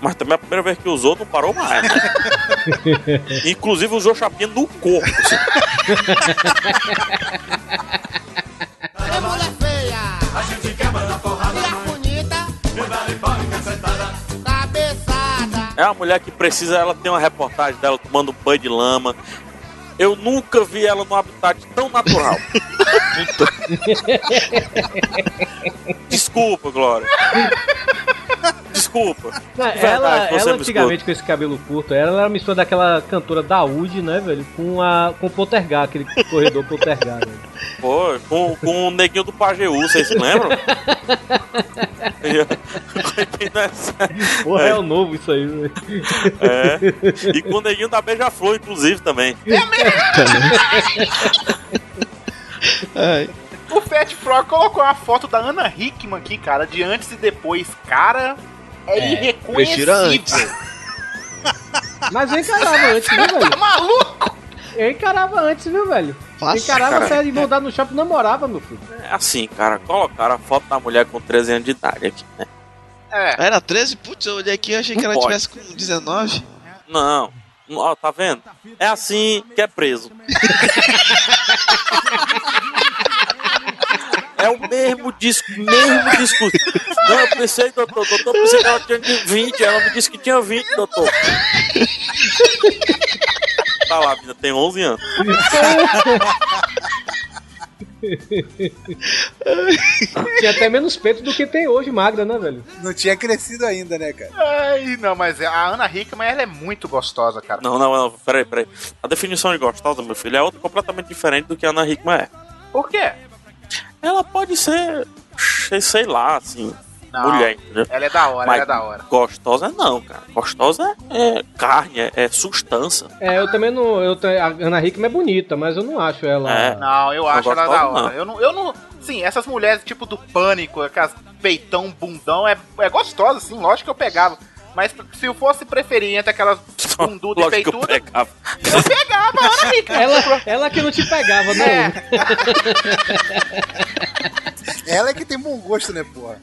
Mas também a primeira vez que usou, não parou mais. né? Inclusive usou chapinha no corpo. assim. É uma mulher que precisa, ela tem uma reportagem dela tomando banho de lama. Eu nunca vi ela num habitat tão natural. Desculpa, Glória. Desculpa. Não, Verdade, ela, ela me antigamente com esse cabelo curto, ela era a mistura daquela cantora Daúde, né, velho? Com, a, com o Poltergar, aquele corredor Poltergar, velho. Pô, com, com o neguinho do Pajeú, vocês se lembram? Porra, é o novo isso aí, velho. É. E com o neguinho da Beija-Flor, inclusive, também. O Fat Frog colocou uma foto da Ana Hickman aqui, cara, de antes e depois. Cara, é, É, irreconhecível. antes. Mas eu encarava antes, viu, velho? Tá maluco? Eu encarava antes, viu, velho? Fácil, encarava cara. sério de mandar no shopping namorava, meu filho. É assim, cara, colocaram a foto da mulher com 13 anos de idade aqui, né? É. Era 13? Putz, eu olhei aqui e achei que Não ela pode. tivesse com 19. Não. Ó, tá vendo? É assim que é preso. É o mesmo disco, mesmo discurso. Não, eu pensei, doutor, doutor, pensei que ela tinha de 20, ela me disse que tinha 20, doutor. Tá lá, menina tem 11 anos. Tinha até menos peito do que tem hoje, magra, né, velho? Não tinha crescido ainda, né, cara? Ai, não, mas a Ana Hickman, ela é muito gostosa, cara. Não, não, não, peraí, peraí. A definição de gostosa, meu filho, é outra completamente diferente do que a Ana Hickman é. Por quê? Ela pode ser, sei- sei lá, assim, Não. mulher, entendeu? Ela é da hora, Mas ela é da hora. Gostosa não, cara. Gostosa é, é carne, é, é substância. É, eu também não. Eu, a Ana Hickman é bonita, mas eu não acho ela. É. Não, eu acho ela da hora. não. Eu não, eu não. Sim, essas mulheres tipo do pânico, aquelas peitão, bundão, é, é gostosa, sim, lógico que eu pegava. Mas se eu fosse preferir entre aquelas bundudas e que eu pegava. eu pegava. Ela, ela que não te pegava, né? Ela é que tem bom gosto, né, porra?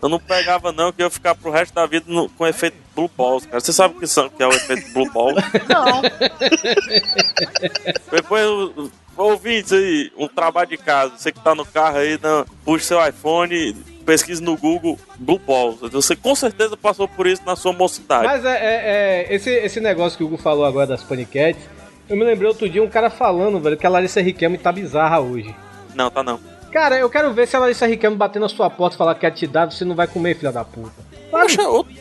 Eu não pegava não, que eu ia ficar pro resto da vida no- com efeito Blue Balls, cara. Você sabe o que, são, que é o efeito Blue Balls? Não. Depois, ouvintes aí, um trabalho de casa. Você que tá no carro aí, não, puxa seu iPhone, pesquise no Google Blue Balls. Você com certeza passou por isso na sua mocidade. Mas é, é- é- esse, esse negócio que o Hugo falou agora das paniquetes, eu me lembrei outro dia um cara falando, velho, que a Larissa Riquelme tá bizarra hoje. Não, tá não. Cara, eu quero ver se a Larissa Riquelme bater na sua porta e falar que quer te dar, você não vai comer, filha da puta. Poxa, outro,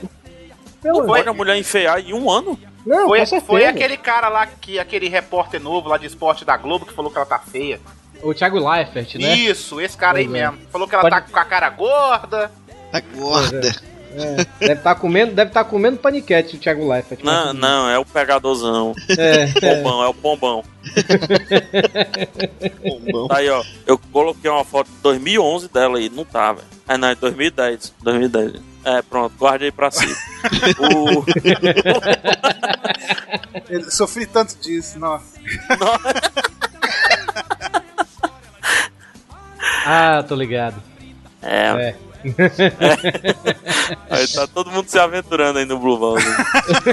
Pelo não pode a mulher enfeiar em um ano? Não, Foi, foi aquele cara lá, que, aquele repórter novo lá de esporte da Globo que falou que ela tá feia. O Thiago Leifert, né? Isso, esse cara aí Pois é. mesmo. Falou que ela Pode- tá com a cara gorda. Tá gorda. É, deve estar comendo, deve tá comendo paniquete o Thiago Leifert. Não, não, é o pegadorzão. É, Pombão, é o pombão. Bombão. Tá aí, ó. Eu coloquei uma foto de 2011 dela aí, não tá, velho. Ah, não, é 2010. 2010. É, pronto, guarde aí pra si. o... Eu sofri tanto disso, nossa. Ah, tô ligado. É, É. aí tá todo mundo se aventurando aí no Blue Balls.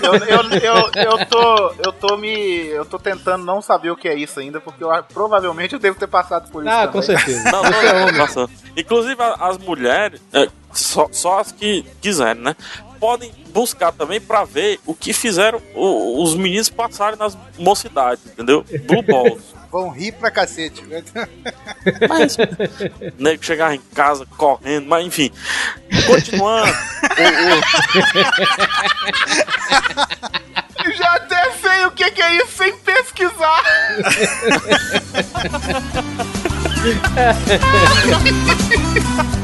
Eu, eu, eu, eu, tô, eu tô me. Eu tô tentando não saber o que é isso ainda, porque eu, provavelmente eu devo ter passado por isso. Ah, também. com certeza. Não, é não, homem. nossa. Inclusive, as mulheres, é, só, só as que quiserem, né? Podem buscar também pra ver o que fizeram o- os meninos passarem nas mocidades, entendeu? Blue Balls. Vão rir pra cacete. Mas, nego chegar em casa correndo, mas enfim. Continuando. o- o- já até sei o que, que é isso sem pesquisar.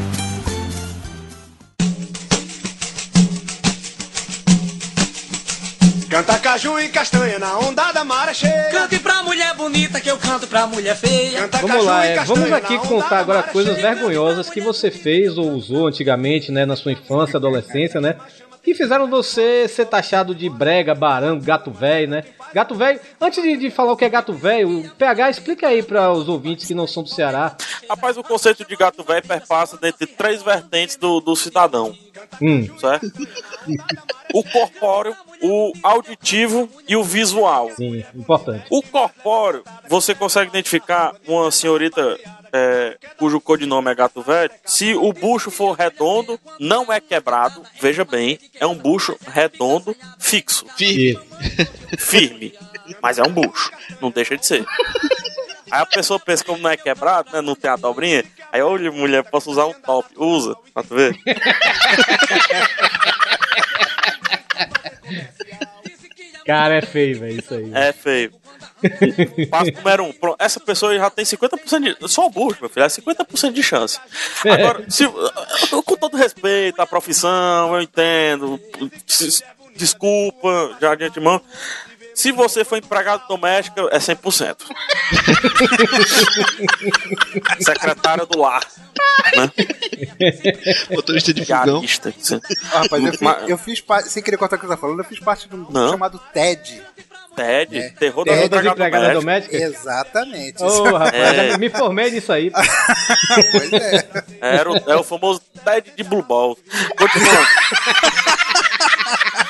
Canta caju e castanha na onda da maré cheia. Cante pra mulher bonita que eu canto pra mulher feia. Canta Vamos caju lá, e é, castanha vamos aqui contar agora coisas vergonhosas que você fez ou usou antigamente, né, na sua infância, adolescência, né? Que fizeram você ser taxado de brega, barango, gato velho, né? Gato velho, antes de, de falar o que é gato velho, o PH explica aí para os ouvintes que não são do Ceará. Rapaz, o conceito de gato velho perpassa dentre três vertentes do, do cidadão, Hum, certo? o corpóreo, o auditivo e o visual. sim, importante. O corpóreo, você consegue identificar uma senhorita é, cujo codinome é gato velho. Se o bucho for redondo, não é quebrado, veja bem, é um bucho redondo, fixo, Firme. firme. Mas é um bucho, não deixa de ser. Aí a pessoa pensa como não é quebrado, né? Não tem a dobrinha. Aí, olha, mulher, posso usar um top. Usa, pra tu ver. Cara, é feio, velho, isso aí. É feio. Passo número um. Pronto, essa pessoa já tem 50% de. Só o bucho, meu filho, é 50% de chance. Agora, se, com todo respeito à profissão, eu entendo. Desculpa, já de antemão. Se você for empregado doméstico, é 100%. Secretária do lar. Né? Motorista de fogão. Ah, rapaz, eu fiz, eu fiz parte, sem querer contar o que você tá falando, eu fiz parte de um grupo Não. chamado TED. TED, É. terror Terror das das empregadas domésticas. Exatamente. Ô, rapaz, É. já me formei nisso aí. Pois é. Era o, é o famoso TED de Blue Ball. Continuando.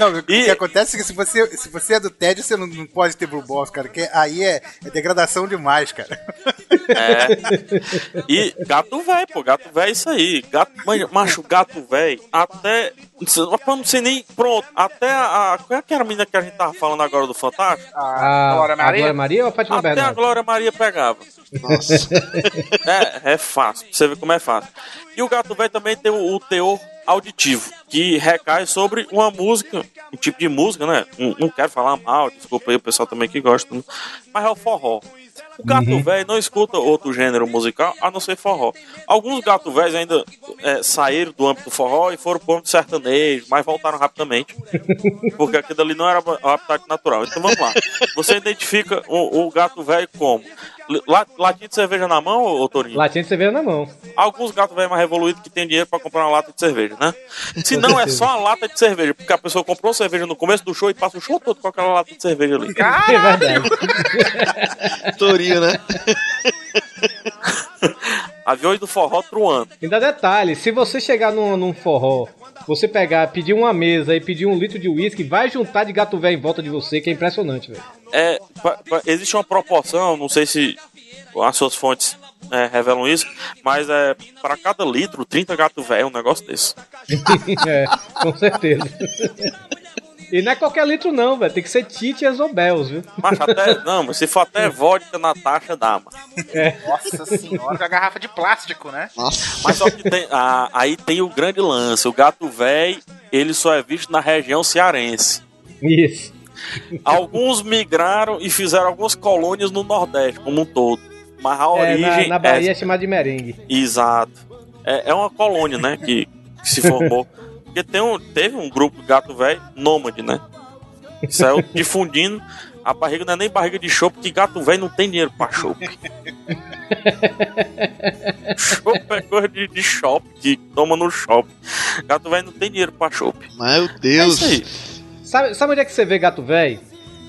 Não, o que acontece é que se você, se você é do TED, você não, não pode ter Blue Balls, cara, que aí é, é degradação demais, cara. É. E gato velho, pô, gato velho é isso aí. Gato, macho, gato velho, até. Não sei nem. Pronto, até a. Qual é aquela menina que a gente tava falando agora do Fantástico? A, Glória a Maria? Glória Maria ou a Fátima Até a Bernardes? Glória Maria pegava. Nossa. É, é fácil, pra você ver como é fácil. E o gato velho também tem o, o teor auditivo, que recai sobre uma música, um tipo de música, né? Não, não quero falar mal, desculpa aí o pessoal também que gosta, né? mas é o forró. O gato velho não escuta outro gênero musical a não ser forró. Alguns gato velhos ainda é, saíram do âmbito do forró e foram pro âmbito sertanejo, mas voltaram rapidamente. Porque aquilo ali não era o habitat natural. Então vamos lá. Você identifica o, o gato velho como? La- Latinha de cerveja na mão, ô Torinho? Latinha de cerveja na mão. Alguns gatos velhos mais evoluídos que tem dinheiro pra comprar uma lata de cerveja, né? Se não é só a lata de cerveja, porque a pessoa comprou cerveja no começo do show e passa o show todo com aquela lata de cerveja ali. É verdade. Né? Aviões do forró truando. Ainda detalhe, se você chegar num, num forró, você pegar, pedir uma mesa e pedir um litro de uísque, vai juntar de gato velho em volta de você, que é impressionante, velho. É, pa- pa- existe uma proporção, não sei se as suas fontes é, revelam isso, mas é para cada litro, 30 gato velho, um negócio desse. é, com certeza. E não é qualquer litro não, velho. Tem que ser Tite e Exobels, viu? Mas até, não, mas se for até vodka na taxa, dá, mano. Nossa senhora, com a garrafa de plástico, né? Nossa. Mas só que tem, ah, aí tem o grande lance, o gato velho, ele só é visto na região cearense. Isso. Alguns migraram e fizeram algumas colônias no Nordeste como um todo. Mas a É, origem na, na Bahia é é chamado de merengue. exato. É, é uma colônia, né, que, que se formou. Porque tem um, teve um grupo de gato velho nômade, né? Saiu difundindo. A barriga não é nem barriga de chope, porque gato velho não tem dinheiro pra chope. chope é coisa de, de shopping, que toma no shopping. Gato velho não tem dinheiro pra chope. Meu É Deus. aí. Sabe, sabe onde é que você vê gato velho?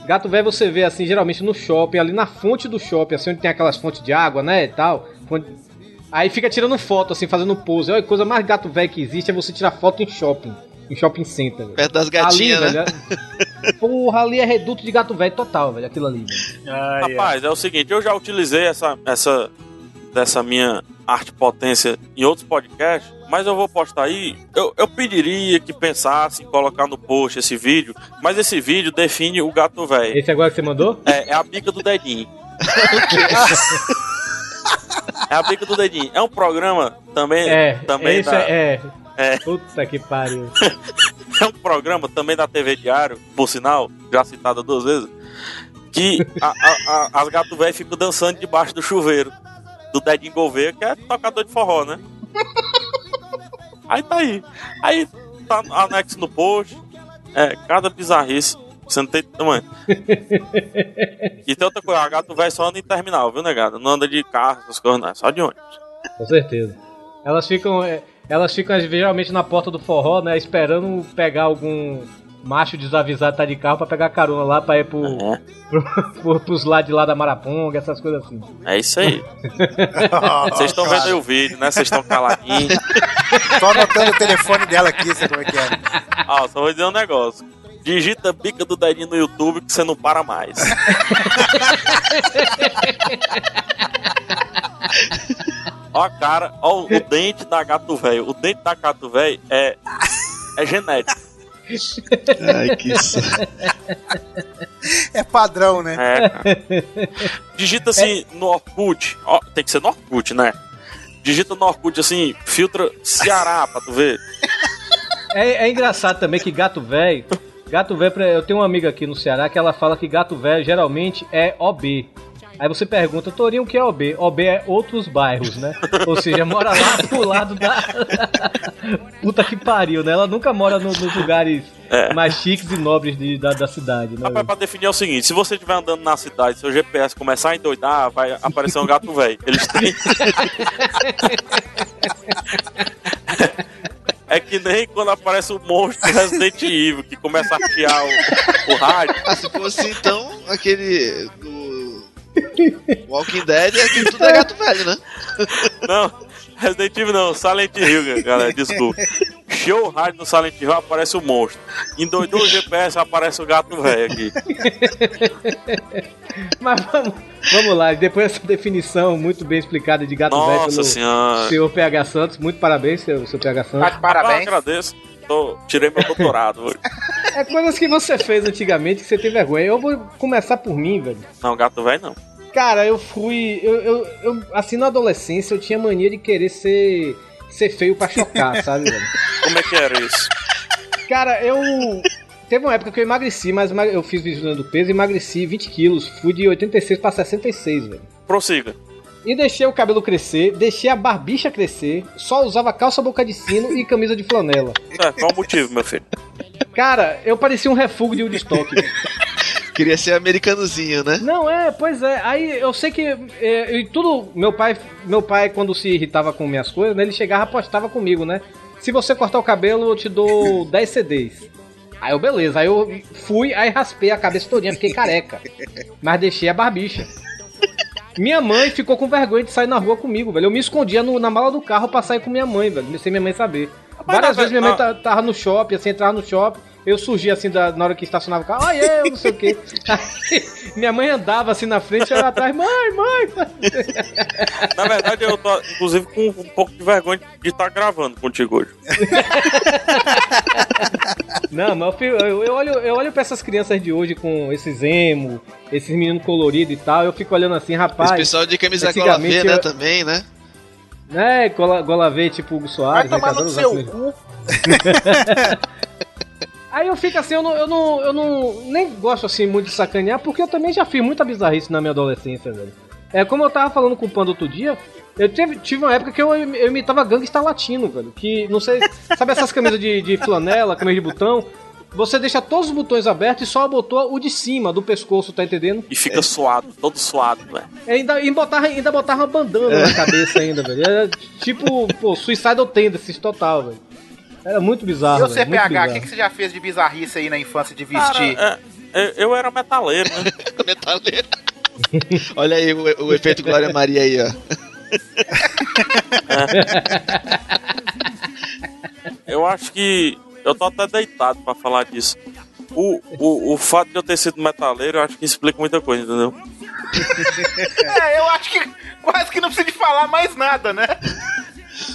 Gato velho você vê assim, geralmente no shopping, ali na fonte do shopping, assim, onde tem aquelas fontes de água, né, e tal. Fonte- Aí fica tirando foto, assim, fazendo pose. Olha, a coisa mais gato velho que existe é você tirar foto em shopping. Em shopping center, velho. Perto das gatinhas, ali, né? velho, Porra, ali é reduto de gato velho total, velho, aquilo ali, velho. Rapaz, é o seguinte, eu já utilizei essa, essa dessa minha arte potência em outros podcasts, mas eu vou postar aí. Eu, eu pediria que pensasse em colocar no post esse vídeo, mas esse vídeo define o gato velho. Esse agora que você mandou? É, é a bica do dedinho. é a bica do dedinho. É um programa também, É, também esse da, é, é. É. Puta que pariu. é um programa também da TV Diário, por sinal, já citada duas vezes, que a- a- a- as gato velho ficam dançando debaixo do chuveiro do Dedinho Gouveia, que é tocador de forró, né? Aí tá aí. Aí tá anexo no post. É, cada bizarrice. Você não tem tamanho. E tem outra coisa, a gato velho só anda em terminal, viu, negado? Não anda de carro, essas coisas, não. É só de ônibus. Com certeza. Elas ficam. é, Elas ficam geralmente na porta do forró, né? Esperando pegar algum macho desavisado tá de carro pra pegar carona lá pra ir pro, É. pro, pro- pros lados de lá da Maraponga, essas coisas assim. É isso aí. Vocês estão vendo aí o vídeo, né? Vocês estão caladinhos. Tô anotando o telefone dela aqui, sabe como é que é. Ó, só vou dizer um negócio. Digita bica do dedinho no YouTube que você não para mais. ó a cara, ó o dente da gato velho. O dente da gato velho é, é genético. Ai, que É padrão, né? É, cara. Digita assim no Orkut. Ó, tem que ser no Orkut, né? Digita no Orkut assim, filtra Ceará pra tu ver. É, é engraçado também que gato velho. Gato velho, eu tenho uma amiga aqui no Ceará que ela fala que gato velho geralmente é OB. Aí você pergunta, Torinho, o que é OB? OB é outros bairros, né? Ou seja, mora lá pro lado da. Puta que pariu, né? Ela nunca mora no- nos lugares É. mais chiques e nobres de- da, da cidade, né? Rapaz, pra definir é o seguinte: se você estiver andando na cidade, seu GPS começar a endoidar, vai aparecer um gato velho. Eles têm. É que nem quando aparece o monstro Resident Evil, que começa a chiar o, o rádio. Ah, se fosse então aquele do Walking Dead, é que tudo é gato velho, né? Não, Resident Evil não, Silent Hill, galera, desculpa. Show o rádio no Silent Hill, aparece o monstro. Endoidou o GPS, aparece o gato velho aqui. Mas vamos, vamos lá, depois dessa definição muito bem explicada de gato velho Nossa pelo senhora. senhor PH Santos, muito parabéns, seu, seu PH Santos. De parabéns. Ah, agradeço. Tô, tirei meu doutorado hoje. É coisas que você fez antigamente que você tem vergonha. Eu vou começar por mim, velho. Não, gato velho não. Cara, eu fui. Eu, eu, eu- assim, na adolescência eu tinha mania de querer ser. ser feio pra chocar, sabe, velho? Como é que era isso? Cara, eu. Teve uma época que eu emagreci, mas eu fiz vigilância do peso e emagreci 20 quilos. Fui de 86 pra 66, velho. Prossiga. E deixei o cabelo crescer, deixei a barbicha crescer, só usava calça boca de sino e camisa de flanela. É, qual o motivo, meu filho? Cara, eu parecia um refúgio de Woodstock. Queria ser americanozinho, né? Não, é, pois é. Aí eu sei que. É, e tudo. Meu pai, meu pai, quando se irritava com minhas coisas, né, ele chegava e apostava comigo, né? Se você cortar o cabelo, eu te dou 10 CDs. Aí eu, beleza. Aí eu fui, aí raspei a cabeça todinha, fiquei careca. Mas deixei a barbicha. Minha mãe ficou com vergonha de sair na rua comigo, velho. Eu me escondia no- na mala do carro pra sair com minha mãe, velho. Sem minha mãe saber. Várias vezes minha mãe ta- tava no shopping, assim, entrava no shopping. Eu surgia assim da- na hora que estacionava o carro, ai eu, não sei o quê. Aí, minha mãe andava assim na frente e eu atrás, mãe, mãe. Na verdade, eu tô, inclusive, com um pouco de vergonha de estar gravando contigo hoje. Não, mas eu, eu- eu olho, eu olho pra essas crianças de hoje com esses emo, esses meninos coloridos e tal, eu fico olhando assim, rapaz. Esse pessoal de camisa gola antigamente V, né, eu- também, né? Né, gola, gola V, tipo Hugo Vai Soares, né, tomar adora no seu cu. Aí eu fico assim, eu não, eu não, eu não nem gosto assim muito de sacanear, porque eu também já fiz muita bizarrice na minha adolescência, velho. É como eu tava falando com o Panda outro dia, eu tive, tive uma época que eu, eu imitava gangsta latino, velho. Que, não sei, sabe essas camisas de, de flanela, camisa de botão? Você deixa todos os botões abertos e só botou o de cima do pescoço, tá entendendo? E fica suado, todo suado, velho. E ainda, e botava, ainda botava uma bandana na cabeça ainda, velho. Era tipo, pô, Suicidal Tendencies total, velho. Era muito bizarro, E o CPH, o que, que você já fez de bizarrice aí na infância de vestir? Cara, é, eu, eu era metaleiro, né? Metaleiro. Olha aí o, o efeito Glória Maria aí, ó. Eu acho que. Eu tô até deitado pra falar disso. O, o, o fato de eu ter sido metaleiro, eu acho que explica muita coisa, entendeu? É, eu acho que quase que não precisa de falar mais nada, né?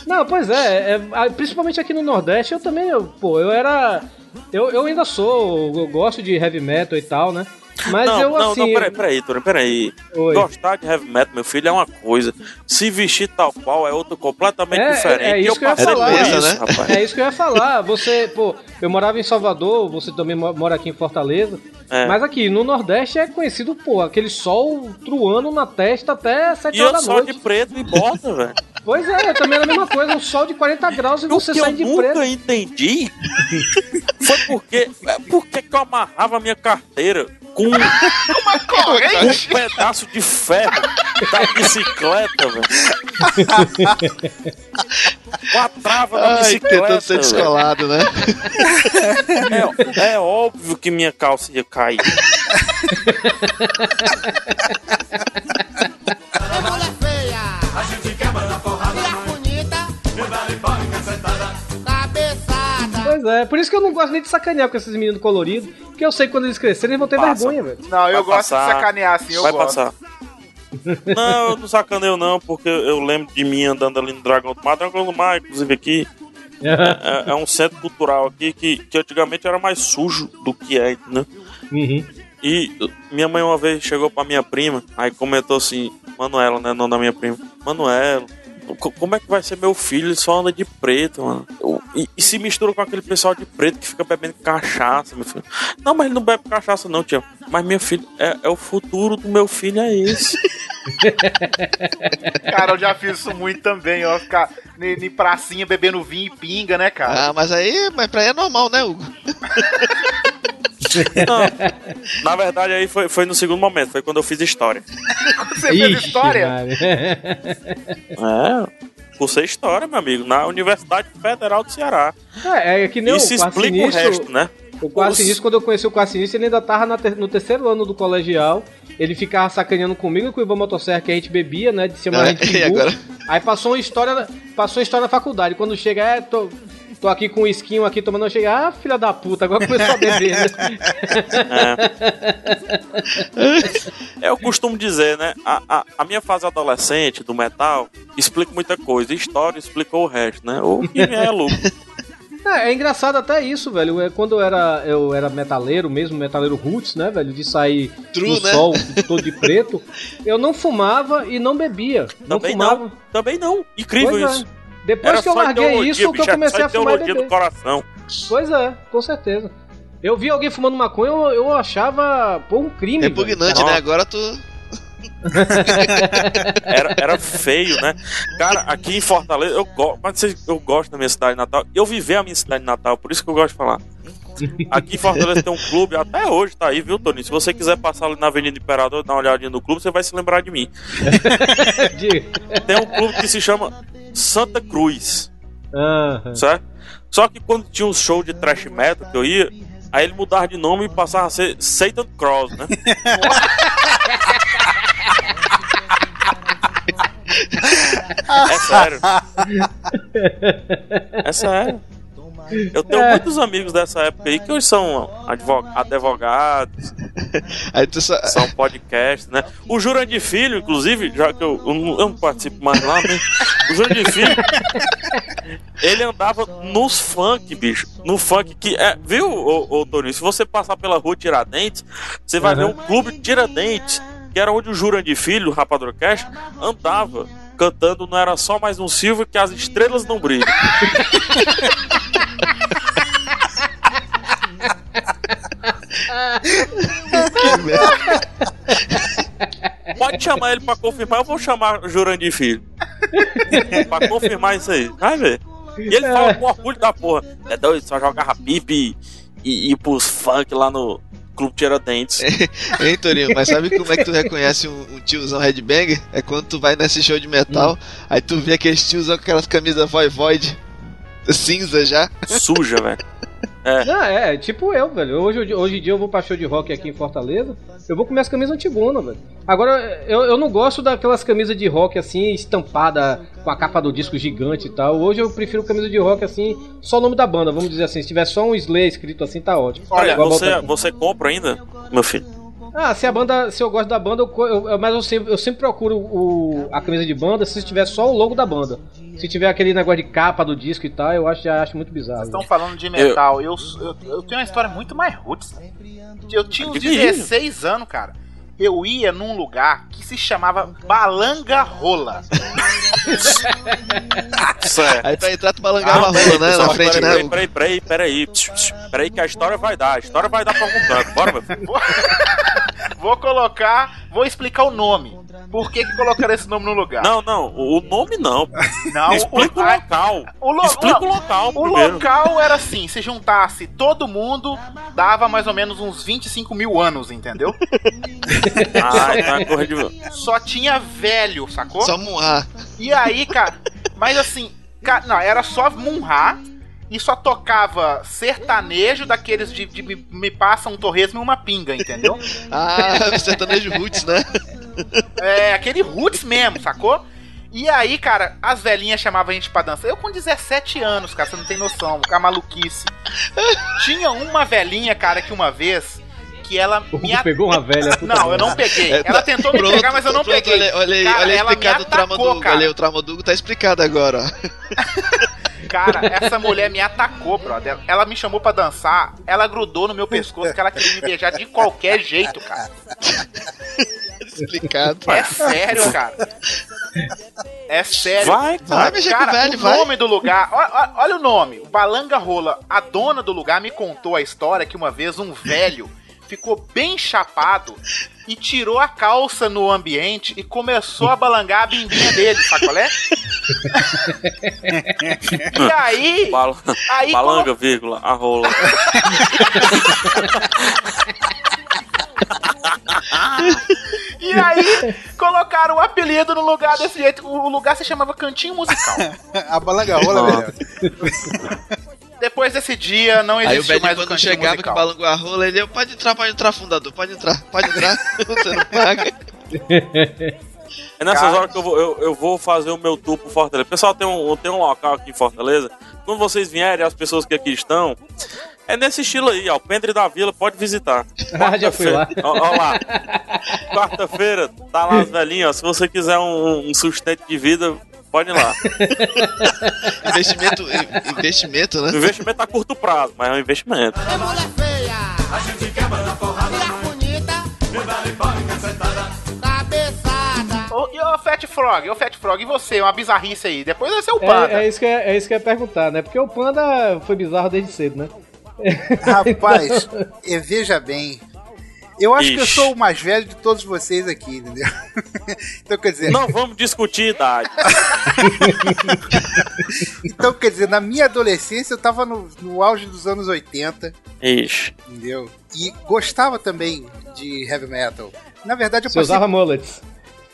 Não, pois é, é, principalmente aqui no Nordeste, eu também, eu, pô, eu era. Eu, eu ainda sou, eu gosto de heavy metal e tal, né? Mas não, eu não, assim. não, peraí, peraí, Tony, peraí. Oi. Gostar de heavy metal, meu filho, é uma coisa. Se vestir tal qual é outra completamente É, diferente. é, é E isso que eu ia falar. Beleza, isso, né? rapaz. É isso que eu ia falar. Você, pô, eu morava em Salvador, você também mo- mora aqui em Fortaleza. É. Mas aqui no Nordeste é conhecido, pô, aquele sol truando na testa até 7 E eu horas da só noite. de preto e bota, velho. Pois é, também era a mesma coisa, um sol de 40 graus e O você que sai eu de nunca preto. entendi foi porque, é, por que eu amarrava a minha carteira com um, Corrente? um pedaço de ferro da bicicleta, velho. Com a trava da Ai, bicicleta. tentando ser descolado, né? É, é óbvio que minha calça ia cair. é, por isso que eu não gosto nem de sacanear com esses meninos coloridos, porque eu sei que quando eles crescerem eles vão ter Passa. vergonha, velho. Não, eu Vai gosto passar. de sacanear assim, eu Vai gosto. passar. Não, eu não sacaneio não, porque eu lembro de mim andando ali no Dragão do Mar. Dragão do Mar, inclusive aqui, é, é um centro cultural aqui que, que antigamente era mais sujo do que é, entendeu? Uhum. E minha mãe uma vez chegou pra minha prima, aí comentou assim, Manuela, né, não da minha prima. Manuela, como é que vai ser meu filho? Ele só anda de preto, mano. E, e se mistura com aquele pessoal de preto que fica bebendo cachaça, meu filho. Não, mas ele não bebe cachaça não, tia. Mas meu filho, é, é o futuro do meu filho, é esse. Cara, eu já fiz isso muito também, ó. Ficar em pracinha bebendo vinho e pinga, né, cara? Ah, mas aí, mas pra aí é normal, né, Hugo? Não, na verdade, aí foi, foi no segundo momento, foi quando eu fiz história. Você fez história? Maria. É, cursei história, meu amigo, na Universidade Federal do Ceará. É, é que nem Isso explica o resto, né? O sinistro, quando eu conheci o sinistro, ele ainda tava ter- no terceiro ano do colegial. Ele ficava sacaneando comigo e com o Ivan Motosserra que a gente bebia, né? De cima É, a gente e? Aí passou uma história, passou uma história na faculdade. Quando chega, é, tô, tô aqui com o esquinho aqui tomando, chego, ah, filha da puta, agora começou a beber, né? É, eu costumo dizer, né? A, a, a minha fase adolescente do metal explica muita coisa. História explicou o resto, né? O que é lucro. É, é engraçado até isso, velho. É, Quando eu era, eu era metaleiro mesmo, metaleiro roots, né, velho? De sair True, no né? sol todo de preto, eu não fumava e não bebia. Não Também fumava. não. Também não. Incrível Pois é. Depois Era que eu larguei isso, que eu comecei a fumar ideologia do coração. Pois é, com certeza. Eu vi alguém fumando maconha, eu, eu achava, pô, um crime. Repugnante, né? Agora tu. Era, era feio, né? Cara, aqui em Fortaleza, eu, go eu gosto da minha cidade natal. Eu vivi a minha cidade natal, por isso que eu gosto de falar. Aqui em Fortaleza tem um clube, até hoje tá aí, viu, Tony? Se você quiser passar ali na Avenida Imperador e dar uma olhadinha no clube, você vai se lembrar de mim. Tem um clube que se chama Santa Cruz, Aham. certo? Só que quando tinha um show de thrash metal que eu ia, aí ele mudava de nome e passava a ser Satan Cross, né? É sério. É sério. Eu tenho É. muitos amigos dessa época aí que hoje são advo- advogados, Aí tu só. são podcasts, né? O Jurandir Filho, inclusive, já que eu, eu, não, eu não participo mais lá, né? O Jurandir Filho, ele andava nos funk, bicho. No funk que é. Viu, ô, ô Toninho? Se você passar pela rua Tiradentes, você vai Uhum. ver um clube de Tiradentes, que era onde o Jurandir Filho, o Rapadrocast, andava cantando Não Era Só Mais Um Silvio que as estrelas não brilham. Pode chamar ele pra confirmar, eu vou chamar o Jurandir Filho. pra confirmar isso aí. Vai ver. E ele fala com orgulho da porra. É doido, só jogava pipe e, e ir pros funk lá no Clube Tiradentes. Hein, Torinho, mas sabe como é que tu reconhece um, um tiozão headbanger? É quando tu vai nesse show de metal, aí tu vê aqueles tiozão com aquelas camisas void cinza já. Suja, velho. Não, é, é tipo eu, velho. Hoje, hoje em dia eu vou pra show de rock aqui em Fortaleza, eu vou com minhas camisas antigonas, velho. Agora, eu, eu não gosto daquelas camisas de rock assim, estampada com a capa do disco gigante e tal. Hoje eu prefiro camisa de rock assim, só o nome da banda, vamos dizer assim. Se tiver só um Slay escrito assim, tá ótimo. Olha, Igual você, você compra ainda, meu filho? Ah, se a banda, se eu gosto da banda, eu, eu- eu- mas eu sempre, eu sempre procuro o, a camisa de banda se tiver só o logo da banda. Se tiver aquele negócio de capa do disco e tal, eu acho, já acho muito bizarro. Estão falando de metal. Eu, eu, eu tenho uma história muito mais roots. Eu tinha uns Que que é isso? 16 anos, cara. Eu ia num lugar que se chamava Balanga Rola. Certo. Aí pra entrar tu balangava a peraí, rola, né? Na frente, peraí, né? Peraí, peraí, peraí, Peraí que a história vai dar. A história vai dar pra algum canto. Bora, meu filho. vou colocar, vou explicar o nome. Por que, que colocaram esse nome no lugar? Não, não, o nome não. Não, Explica o, o- local. O lo- Explica o local O primeiro. local era assim, se juntasse todo mundo, dava mais ou menos uns 25 mil anos, entendeu? Ah, então é correr de... Só tinha velho, sacou? Só Munha. E aí, cara, mas assim, ca- não, era só Munha e só tocava sertanejo daqueles de, de me, me passa um torresmo e uma pinga, entendeu? Ah, sertanejo roots, né? É, aquele roots mesmo, sacou? E aí, cara, as velhinhas chamavam a gente pra dançar. Eu com 17 anos, cara, você não tem noção, com a maluquice. Tinha uma velhinha, cara, que uma vez, que ela O me pegou uma velha. Não, eu não peguei. É, Ela tentou me pronto, pegar, mas eu não pronto, peguei. Olha, olha aí, Cara, olha aí ela me explicado o trauma do atacou, cara. Olha aí, o trauma do tá explicado agora, ó. Cara, essa mulher me atacou, brother. Ela me chamou pra dançar, ela grudou no meu pescoço que ela queria me beijar de qualquer jeito, cara. Explicado. É sério, cara. É sério. Vai, Vai cara. Cara, o o vai. nome do lugar, ó- olha, o nome, Balanga Rola. A dona do lugar me contou a história que uma vez um velho ficou bem chapado e tirou a calça no ambiente e começou a balangar a bimbinha dele, sacolé? e aí, Bala- aí Balanga, vírgula, a rola. E aí, colocaram o apelido no lugar desse jeito. O lugar se chamava Cantinho Musical. A balanga rola, velho. Depois desse dia, não existiu mais o quando chegava que Musical. balangou a rola, ele, pode entrar, pode entrar, fundador, pode entrar, pode entrar, você não paga. É nessas Cara. horas que eu vou, eu, eu vou fazer o meu tour pro Fortaleza. Pessoal, tem um, tem um local aqui em Fortaleza. Quando vocês vierem, as pessoas que aqui estão, é nesse estilo aí, ó. O Pendre da Vila, pode visitar. Ah, já fui lá. Ó, ó lá. Quarta-feira, tá lá as velhinhas, ó. Se você quiser um, um sustento de vida, pode ir lá. Investimento, in- investimento, O né? investimento a curto prazo, mas é um investimento. É mulher feia. A gente quebra na porrada. Mulher bonita. Cabeçada. Ô, E o Fat Frog, ô Fat Frog, e você? Uma bizarrice aí. Depois vai ser o Panda. É, é, isso que eu, é isso que eu ia perguntar, né? Porque o Panda foi bizarro desde cedo, né? Rapaz, e veja bem. Eu acho que eu Ixi. sou o mais velho de todos vocês aqui, entendeu? então, quer dizer, Não vamos discutir idade. então, quer dizer, na minha adolescência eu tava no, no auge dos anos 80, Ixi. entendeu? E gostava também de heavy metal. Na verdade, eu Você passei. usava mullets.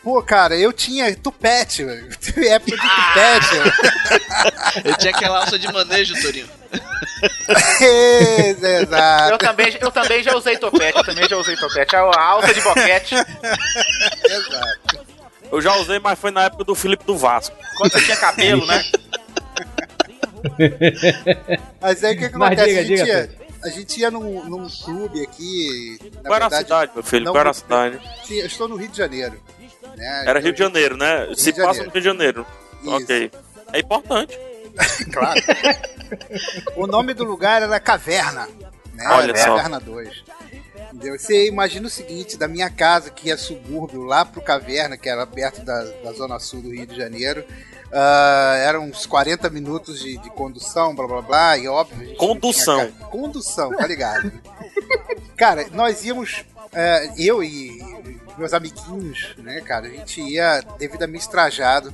Pô, cara, eu tinha tupete, velho. Época de tupete. Ele tinha aquela alça de manejo, Torinho. Exato. Eu também, eu também já usei topete, eu também já usei topete. A a alça de boquete, Exato. Eu já usei, mas foi na época do Felipe do Vasco. quando você tinha cabelo, né? Mas aí o que, que Mas acontece? diga, a, gente diga, ia, a gente ia num, num clube aqui. Na Qual era a cidade, meu filho? não, Qual era a cidade? Sim, eu estou no Rio de Janeiro. né? Era Rio de Janeiro, né? Se de passa Janeiro. no Rio de Janeiro. Isso. Ok. É importante. Claro. o nome do lugar era Caverna. Né? Olha só. Caverna 2. Entendeu? Você imagina o seguinte, da minha casa, que é subúrbio, lá pro Caverna, que era perto da, da zona sul do Rio de Janeiro, ah, eram uns 40 minutos de, de condução, blá blá blá, e óbvio... Condução. tinha Condução, tá ligado? cara, nós íamos, eh, eu e meus amiguinhos, né, cara, a gente ia devidamente trajado,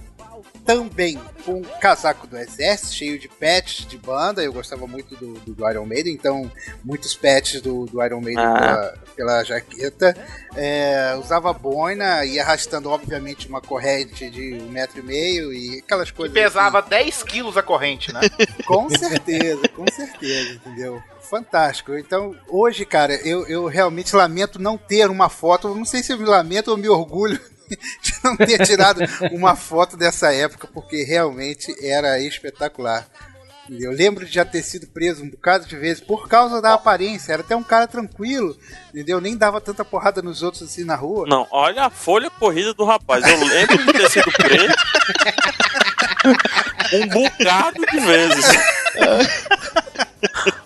também com um casaco do exército, cheio de patches de banda. Eu gostava muito do, do, do Iron Maiden, então muitos patches do, do Iron Maiden Ah. pela, pela jaqueta. É, usava boina e arrastando, obviamente, uma corrente de um metro e meio e aquelas Que coisas. pesava 10 quilos a corrente, né? assim. Com certeza, com certeza, entendeu? Fantástico. Então, hoje, cara, eu, eu realmente lamento não ter uma foto. Não sei se eu me lamento ou me orgulho de não ter tirado uma foto dessa época, porque realmente era espetacular. Eu lembro de já ter sido preso um bocado de vezes por causa da aparência. Era até um cara tranquilo, entendeu? Nem dava tanta porrada nos outros assim na rua. Não, olha a folha corrida do rapaz. Eu lembro de ter sido preso um bocado de vezes.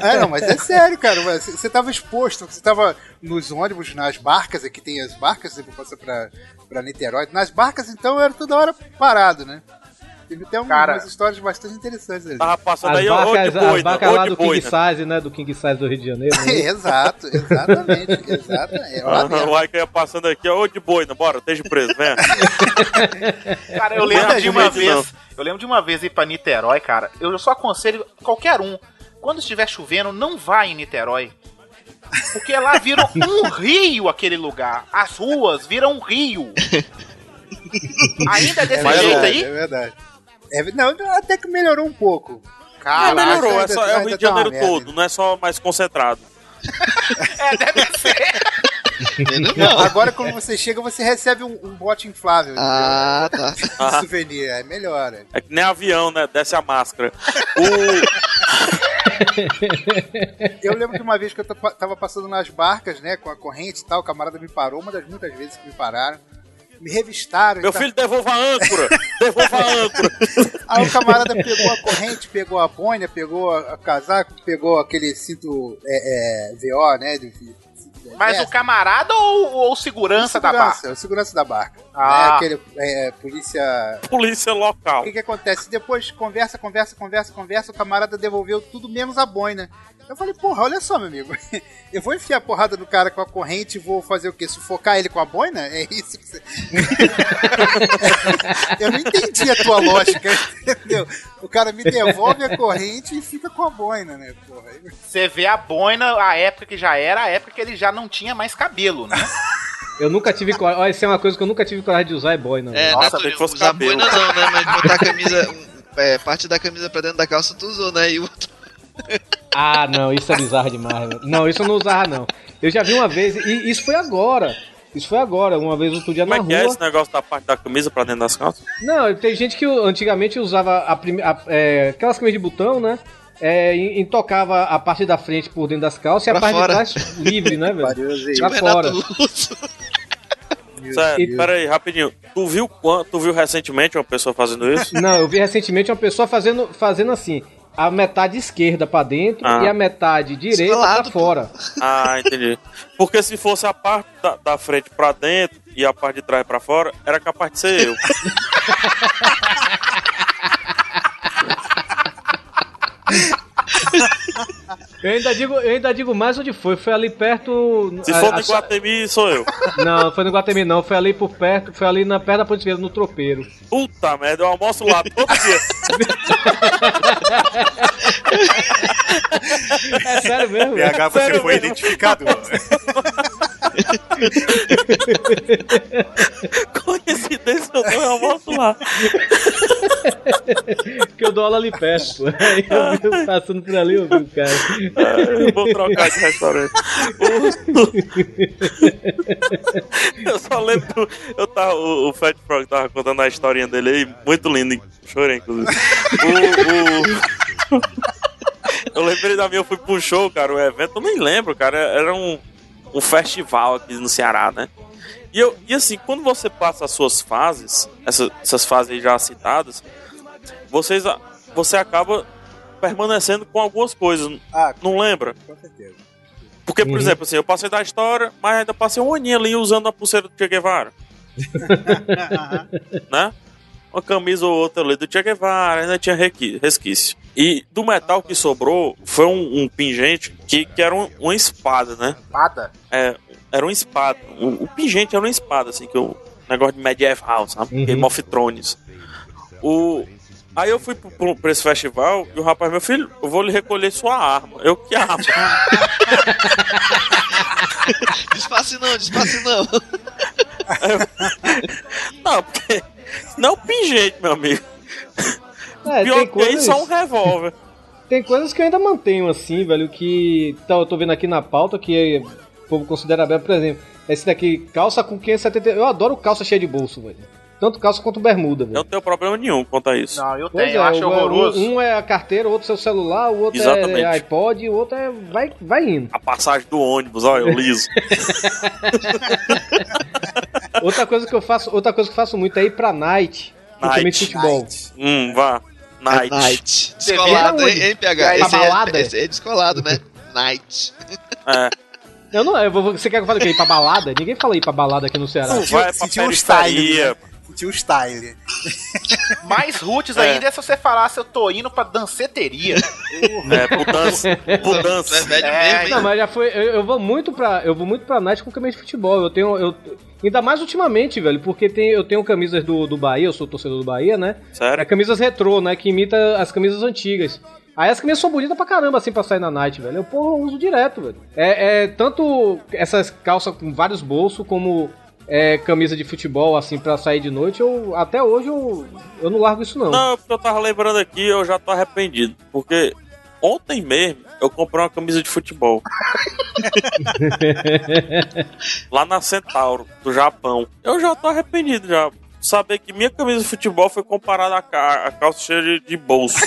É, não, mas é sério, cara. Você tava exposto, você tava nos ônibus, nas barcas, aqui tem as barcas, você passa pra, pra Niterói. Nas barcas, então, era toda hora parado, né? Teve até um- Cara. umas histórias bastante interessantes ali. Tava passando As aí, barcas, as boi, barcas lá de do boi. King Size, né? Do King Size do Rio de Janeiro. né? exato, exatamente, exatamente. É lá mesmo. O Ike ia passando aqui, ó, ô de boi, bora, esteja preso, venha. Cara, eu Não lembro de uma vez. Eu lembro de uma vez ir pra Niterói, cara. Eu só aconselho qualquer um. Quando estiver chovendo, não vá em Niterói. Porque lá vira um rio aquele lugar. As ruas viram um rio. Ainda desse Mas jeito verdade, aí, É verdade. É, não, até que melhorou um pouco. Cara. melhorou, é, só, é o Rio de tá Janeiro merda. todo, não é só mais concentrado. É, deve ser. Mal. Agora, quando você chega, você recebe um, um bote inflável Ah, tá. de Ah. souvenir. É melhor. é. É que nem avião, né? Desce a máscara. O... Eu lembro de uma vez que eu tava- passando nas barcas, né, com a corrente e tal, o camarada me parou, uma das muitas vezes que me pararam. Me revistaram. Meu tal. filho, devolva a âncora! Devolva a âncora! Aí o camarada pegou a corrente, pegou a boina, pegou a, casaco, pegou aquele cinto é, é, VO, né? de- Mas é, o camarada ou, ou o segurança, da barca? segurança, o segurança da barca. Ah. Né, aquele é, polícia Polícia O local. que, que acontece? Depois conversa, conversa, conversa, conversa, o camarada devolveu tudo menos a boina. Eu falei, porra, olha só, meu amigo. Eu vou enfiar a porrada no cara com a corrente e vou fazer o quê? Sufocar ele com a boina? É isso que você. Eu não entendi a tua lógica, entendeu? O cara me devolve a corrente e fica com a boina, né, porra? Você vê a boina, a época que já era, a época que ele já não tinha mais cabelo, né? Eu nunca tive coragem. Olha, isso é uma coisa que eu nunca tive coragem de usar, é boina. É. Nossa, que fosse usar cabelo. boina não, né? Mas botar a camisa, é, parte da camisa pra dentro da calça tu usou, né? E o outro... Ah, não, isso é bizarro demais, velho. Não, isso eu não usava, não. Eu já vi uma vez, e isso foi agora. Isso foi agora, uma vez outro dia Como na é que é rua. esse negócio da parte da camisa pra dentro das calças? Não, tem gente que antigamente usava a prime... a- é, aquelas camisas de botão, né? É, e, e tocava a parte da frente por dentro das calças e a Pra parte fora. de trás livre, né, velho? Pra fora. Sério, Deus. pera aí, rapidinho. Tu viu quanto? Tu viu recentemente uma pessoa fazendo isso? Não, eu vi recentemente uma pessoa fazendo, fazendo assim. A metade esquerda pra dentro Ah. e a metade direita pra fora. Ah, entendi. Porque se fosse a parte da, da frente pra dentro e a parte de trás pra fora, era capaz de ser eu. Eu ainda digo, eu ainda digo mais onde foi. Foi ali perto. Se for a- do Guatemi, sou eu. Não, não foi no Guatemi não, foi ali por perto, foi ali na perto da Ponte Vieira, no tropeiro. Puta merda, eu almoço lá todo dia. É sério mesmo? PH, você Sério foi mesmo? identificado. Coincidência, eu dou almoço lá. Porque eu dou aula ali perto. Aí eu vi eu passando por ali, eu vi o cara. Eu vou trocar de restaurante. eu só lembro. Eu tava, o, o Fat Frog tava contando a historinha dele aí, muito lindo. Chorei, inclusive. O, o- Eu lembrei da minha, eu fui um show, cara, um evento, eu nem lembro, cara. Era um, um festival aqui no Ceará, né? E, eu, e assim, quando você passa as suas fases, essa- essas fases já citadas, vocês, você acaba permanecendo com algumas coisas. Ah, Não lembra? com certeza. Porque, por Uhum. exemplo, assim, eu passei da história, mas ainda passei um aninho ali usando a pulseira do Che Guevara, né? Uma camisa ou outra ali do Che Guevara, ainda tinha resquício. E do metal que sobrou foi um, um pingente que, que era um- uma espada, né? Espada. É, era uma espada. O, o pingente era uma espada, assim, que o negócio de medieval, sabe? Uhum. Game of Thrones. O... Aí eu fui pro, pro- pra esse festival e o rapaz, meu filho, eu vou lhe recolher sua arma. Eu, que arma? Despace não, despace não. Não, porque. Não é um pingente, meu amigo. É, Pior tem que isso, coisas, é um revólver. tem coisas que eu ainda mantenho assim, velho, que tá, eu tô vendo aqui na pauta que o povo considera bem, por exemplo, esse daqui, calça com 570. Eu adoro calça cheia de bolso, velho. Tanto calça quanto bermuda, velho. Não tenho problema nenhum quanto a isso. Não, eu Pois tenho, eu é, acho o- horroroso. Um, um é a carteira, o outro seu celular, o outro Exatamente. é iPod, o outro é. Vai, vai indo. A passagem do ônibus, olha, eu liso. Outra coisa que eu faço, outra coisa que eu faço muito é ir pra night, principalmente Night. futebol. hum, vá. Night. Night. Você Descolado, hein, hein, PH? Pra Esse balada? é, esse é descolado, né? Night. É. Eu não, eu vou, você quer que eu fale o quê? Ir pra balada? Ninguém fala ir pra balada aqui no Ceará. Não vai pra periferia. O style. Mais roots É. ainda é se você falasse eu tô indo pra danceteria. É, pro dança. Pro dança. É velho É, mesmo, hein? Não, mas já foi. Eu, eu vou muito pra. Eu vou muito pra night com camisa de futebol. Eu tenho. Eu, ainda mais ultimamente, velho, porque tem, eu tenho camisas do, do Bahia, eu sou torcedor do Bahia, né? É Sério? camisas retrô, né? Que imita as camisas antigas. Aí as camisas são bonitas pra caramba, assim, pra sair na night, velho. Eu, porra, uso direto, velho. É, é tanto essas calças com vários bolsos, como é, camisa de futebol, assim, pra sair de noite. Eu, até hoje eu, eu não largo isso, não. Não, porque eu tava lembrando aqui, eu já tô arrependido. Porque ontem mesmo eu comprei uma camisa de futebol. Lá na Centauro, do Japão. Eu já tô arrependido já. Saber que minha camisa de futebol foi comparada à, ca- à calça cheia de, de bolso.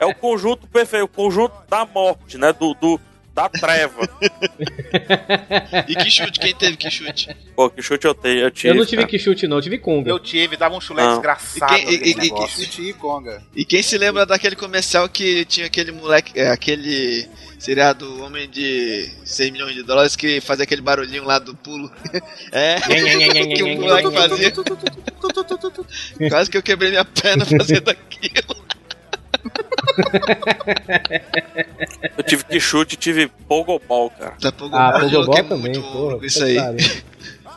é o conjunto perfeito, o conjunto da morte, né? Do, do- da treva. E que chute? Quem teve que chute? Pô, que chute eu tenho. Eu, tive, eu não tive cara. que chute, não, eu tive Conga. Eu tive, dava um chulé Não. desgraçado. E quem- e- e- e- negócio. Chute e conga. E quem se lembra daquele comercial que tinha aquele moleque, é, aquele seriado Homem de 6 milhões de dólares que fazia aquele barulhinho lá do pulo? É, que o moleque fazia. Quase que eu quebrei minha perna fazendo aquilo. Eu tive que chute e tive pogobol, cara. A pouco Ah, eu Pogobol também, muito porra. isso aí.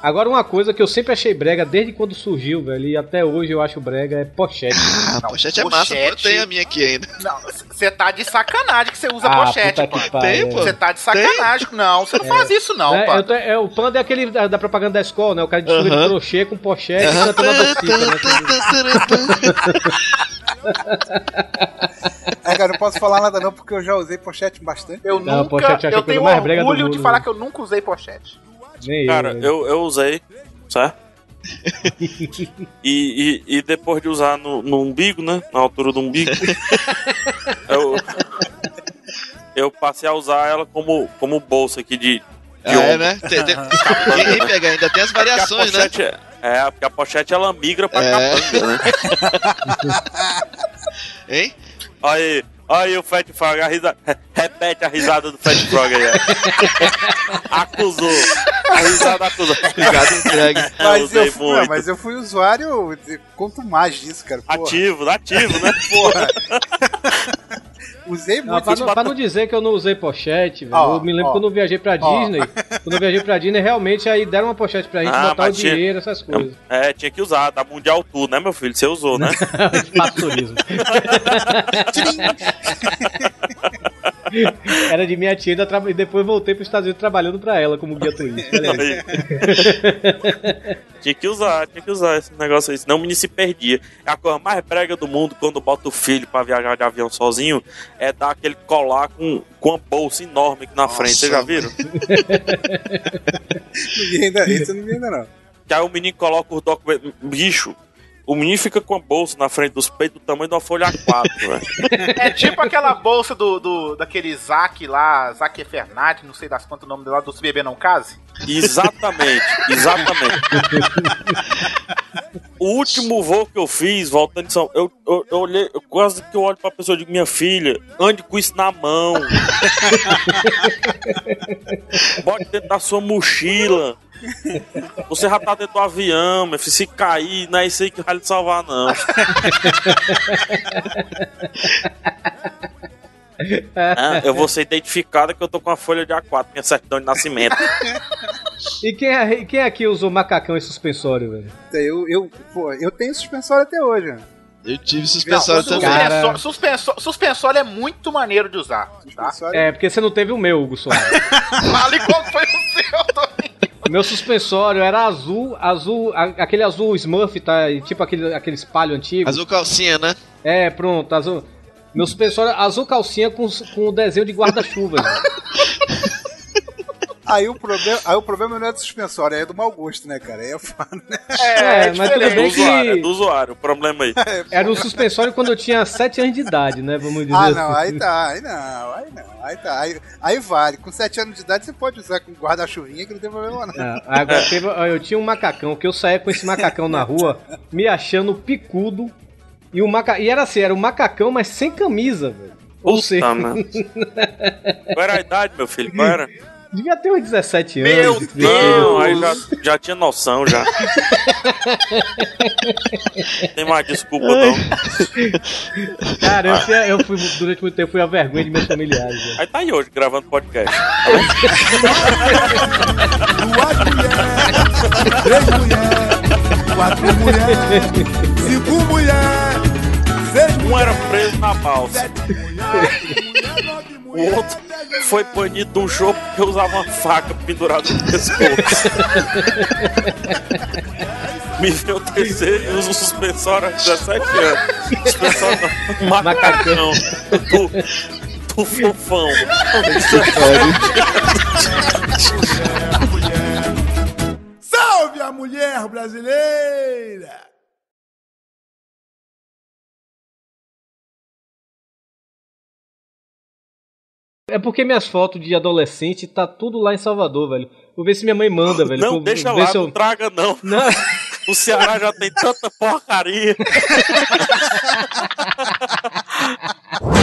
Agora, uma coisa que eu sempre achei brega, desde quando surgiu, velho, e até hoje eu acho brega, é pochete. Ah, Não, pochete é massa, pochete- eu tenho a minha aqui ainda. Não, você tá de sacanagem que você usa Ah, pochete, pô. pô. Você tá de sacanagem. Não, você não faz isso, não, É, pá. eu tô- é, o panda é aquele da, da propaganda da escola, né? O cara de Aham. de crochê com pochete cantando a né? É, cara, não posso falar nada não, porque eu já usei pochete bastante. Eu Não, nunca. pochete eu tenho orgulho de falar né? que eu nunca usei pochete. Nem Cara, eu, eu, usei, certo? e, e, e depois de usar no, no umbigo, né? Na altura do umbigo, eu, eu passei a usar ela como, como bolsa aqui de, de Ah, é, né? Tem, tem, pega, ainda tem as variações, né? pochete, é, é, porque a pochete ela migra pra É. capanga, né? Hein? Aí, aí o Fat Frog, a risa... repete a risada do Fat Frog aí. ó. acusou. A risada acusou. Obrigado. Eu Mas eu, usei fui, muito. mas eu fui usuário. Quanto mais disso, cara. Porra, Ativo, ativo, né? porra. Usei Não, muito. pra, não, pra não dizer que eu não usei pochete, velho. Ó, eu me lembro ó. quando eu viajei pra Ó. Disney. quando eu viajei pra Disney, realmente aí deram uma pochete pra gente Ah, botar o tinha- dinheiro, essas coisas. É, tinha que usar, da Mundial Tour, né, meu filho? Você usou, né? Espaço turismo. Era de minha tia e depois voltei pros Estados Unidos trabalhando pra ela como guia turístico. Tinha que usar, tinha que usar esse negócio aí, senão o menino se perdia. É a coisa mais brega do mundo quando bota o filho pra viajar de avião sozinho, é dar aquele colar com, com uma bolsa enorme aqui na frente. Vocês já viram? Vi ainda, isso eu não vi ainda não. Que aí o menino coloca os documentos. Bicho, o menino fica com a bolsa na frente dos peitos do tamanho de uma folha A4, velho. É tipo aquela bolsa do, do daquele Zac lá, Zac Fernandes, não sei das quantas o nome dele lá, do Se Beber Não Case. Exatamente, exatamente. O último voo que eu fiz, voltando de São eu, eu, eu olhei, eu quase que eu olho pra pessoa e digo, minha filha, ande com isso na mão. Bote dentro da sua mochila. Você já tá dentro do avião, meu filho. Se cair, não é isso aí que vai lhe salvar, não. Ah, eu vou ser identificada que eu tô com a folha de A4, minha certidão de nascimento. E quem, é- quem aqui usou macacão e suspensório, velho? Eu, eu, pô, eu tenho suspensório até hoje. né? Eu tive suspensório Não, também. Cara- suspensório, suspensório, suspensório é muito maneiro de usar. Tá? É, porque você não teve o meu, Hugo Soares. Fale qual foi o seu, Toninho. Meu suspensório era azul, azul, aquele azul Smurf, tá? Tipo aquele, aquele espalho antigo. Azul calcinha, né? É, pronto, azul. Meu suspensório azul calcinha com, com o desenho de guarda-chuva. Aí o, problema, aí o problema não é do suspensório, é do mau gosto, né, cara? Aí é foda, né? É, mas tudo É do bem usuário, é que do usuário, o problema aí. era um suspensório quando eu tinha 7 anos de idade, né? Vamos dizer Ah, assim. não, aí tá, aí não, aí não, aí tá. Aí, aí vale. Com 7 anos de idade você pode usar com guarda-chuvinha que não tem problema não. Ah, agora teve- eu tinha um macacão que eu saía com esse macacão na rua, me achando picudo. E, o maca... e era assim, era um macacão, mas sem camisa, velho. Ou Puta, seja, mano. Qual era a idade, meu filho? Qual era? Devia ter uns 17 anos. Meu esse Não, aí já, já tinha noção já. Tem mais desculpa não. Cara, eu, fui, eu fui, durante muito tempo, fui a vergonha de meus familiares. velho. Aí tá aí hoje gravando podcast. Duas mulheres, três mulheres, quatro mulheres, cinco mulheres, seis Um era preso na balsa. O outro foi banido do jogo porque usava uma faca pendurada no pescoço. Me veio o terceiro e usa o suspensório há 17 anos. Suspensório não, macacão. Do, do fofão. Salve a mulher brasileira! É porque minhas fotos de adolescente tá tudo lá em Salvador, velho. Vou ver se minha mãe manda, velho. Não, Vou deixa lá, eu- não traga não. Não. O Ceará já tem tanta porcaria.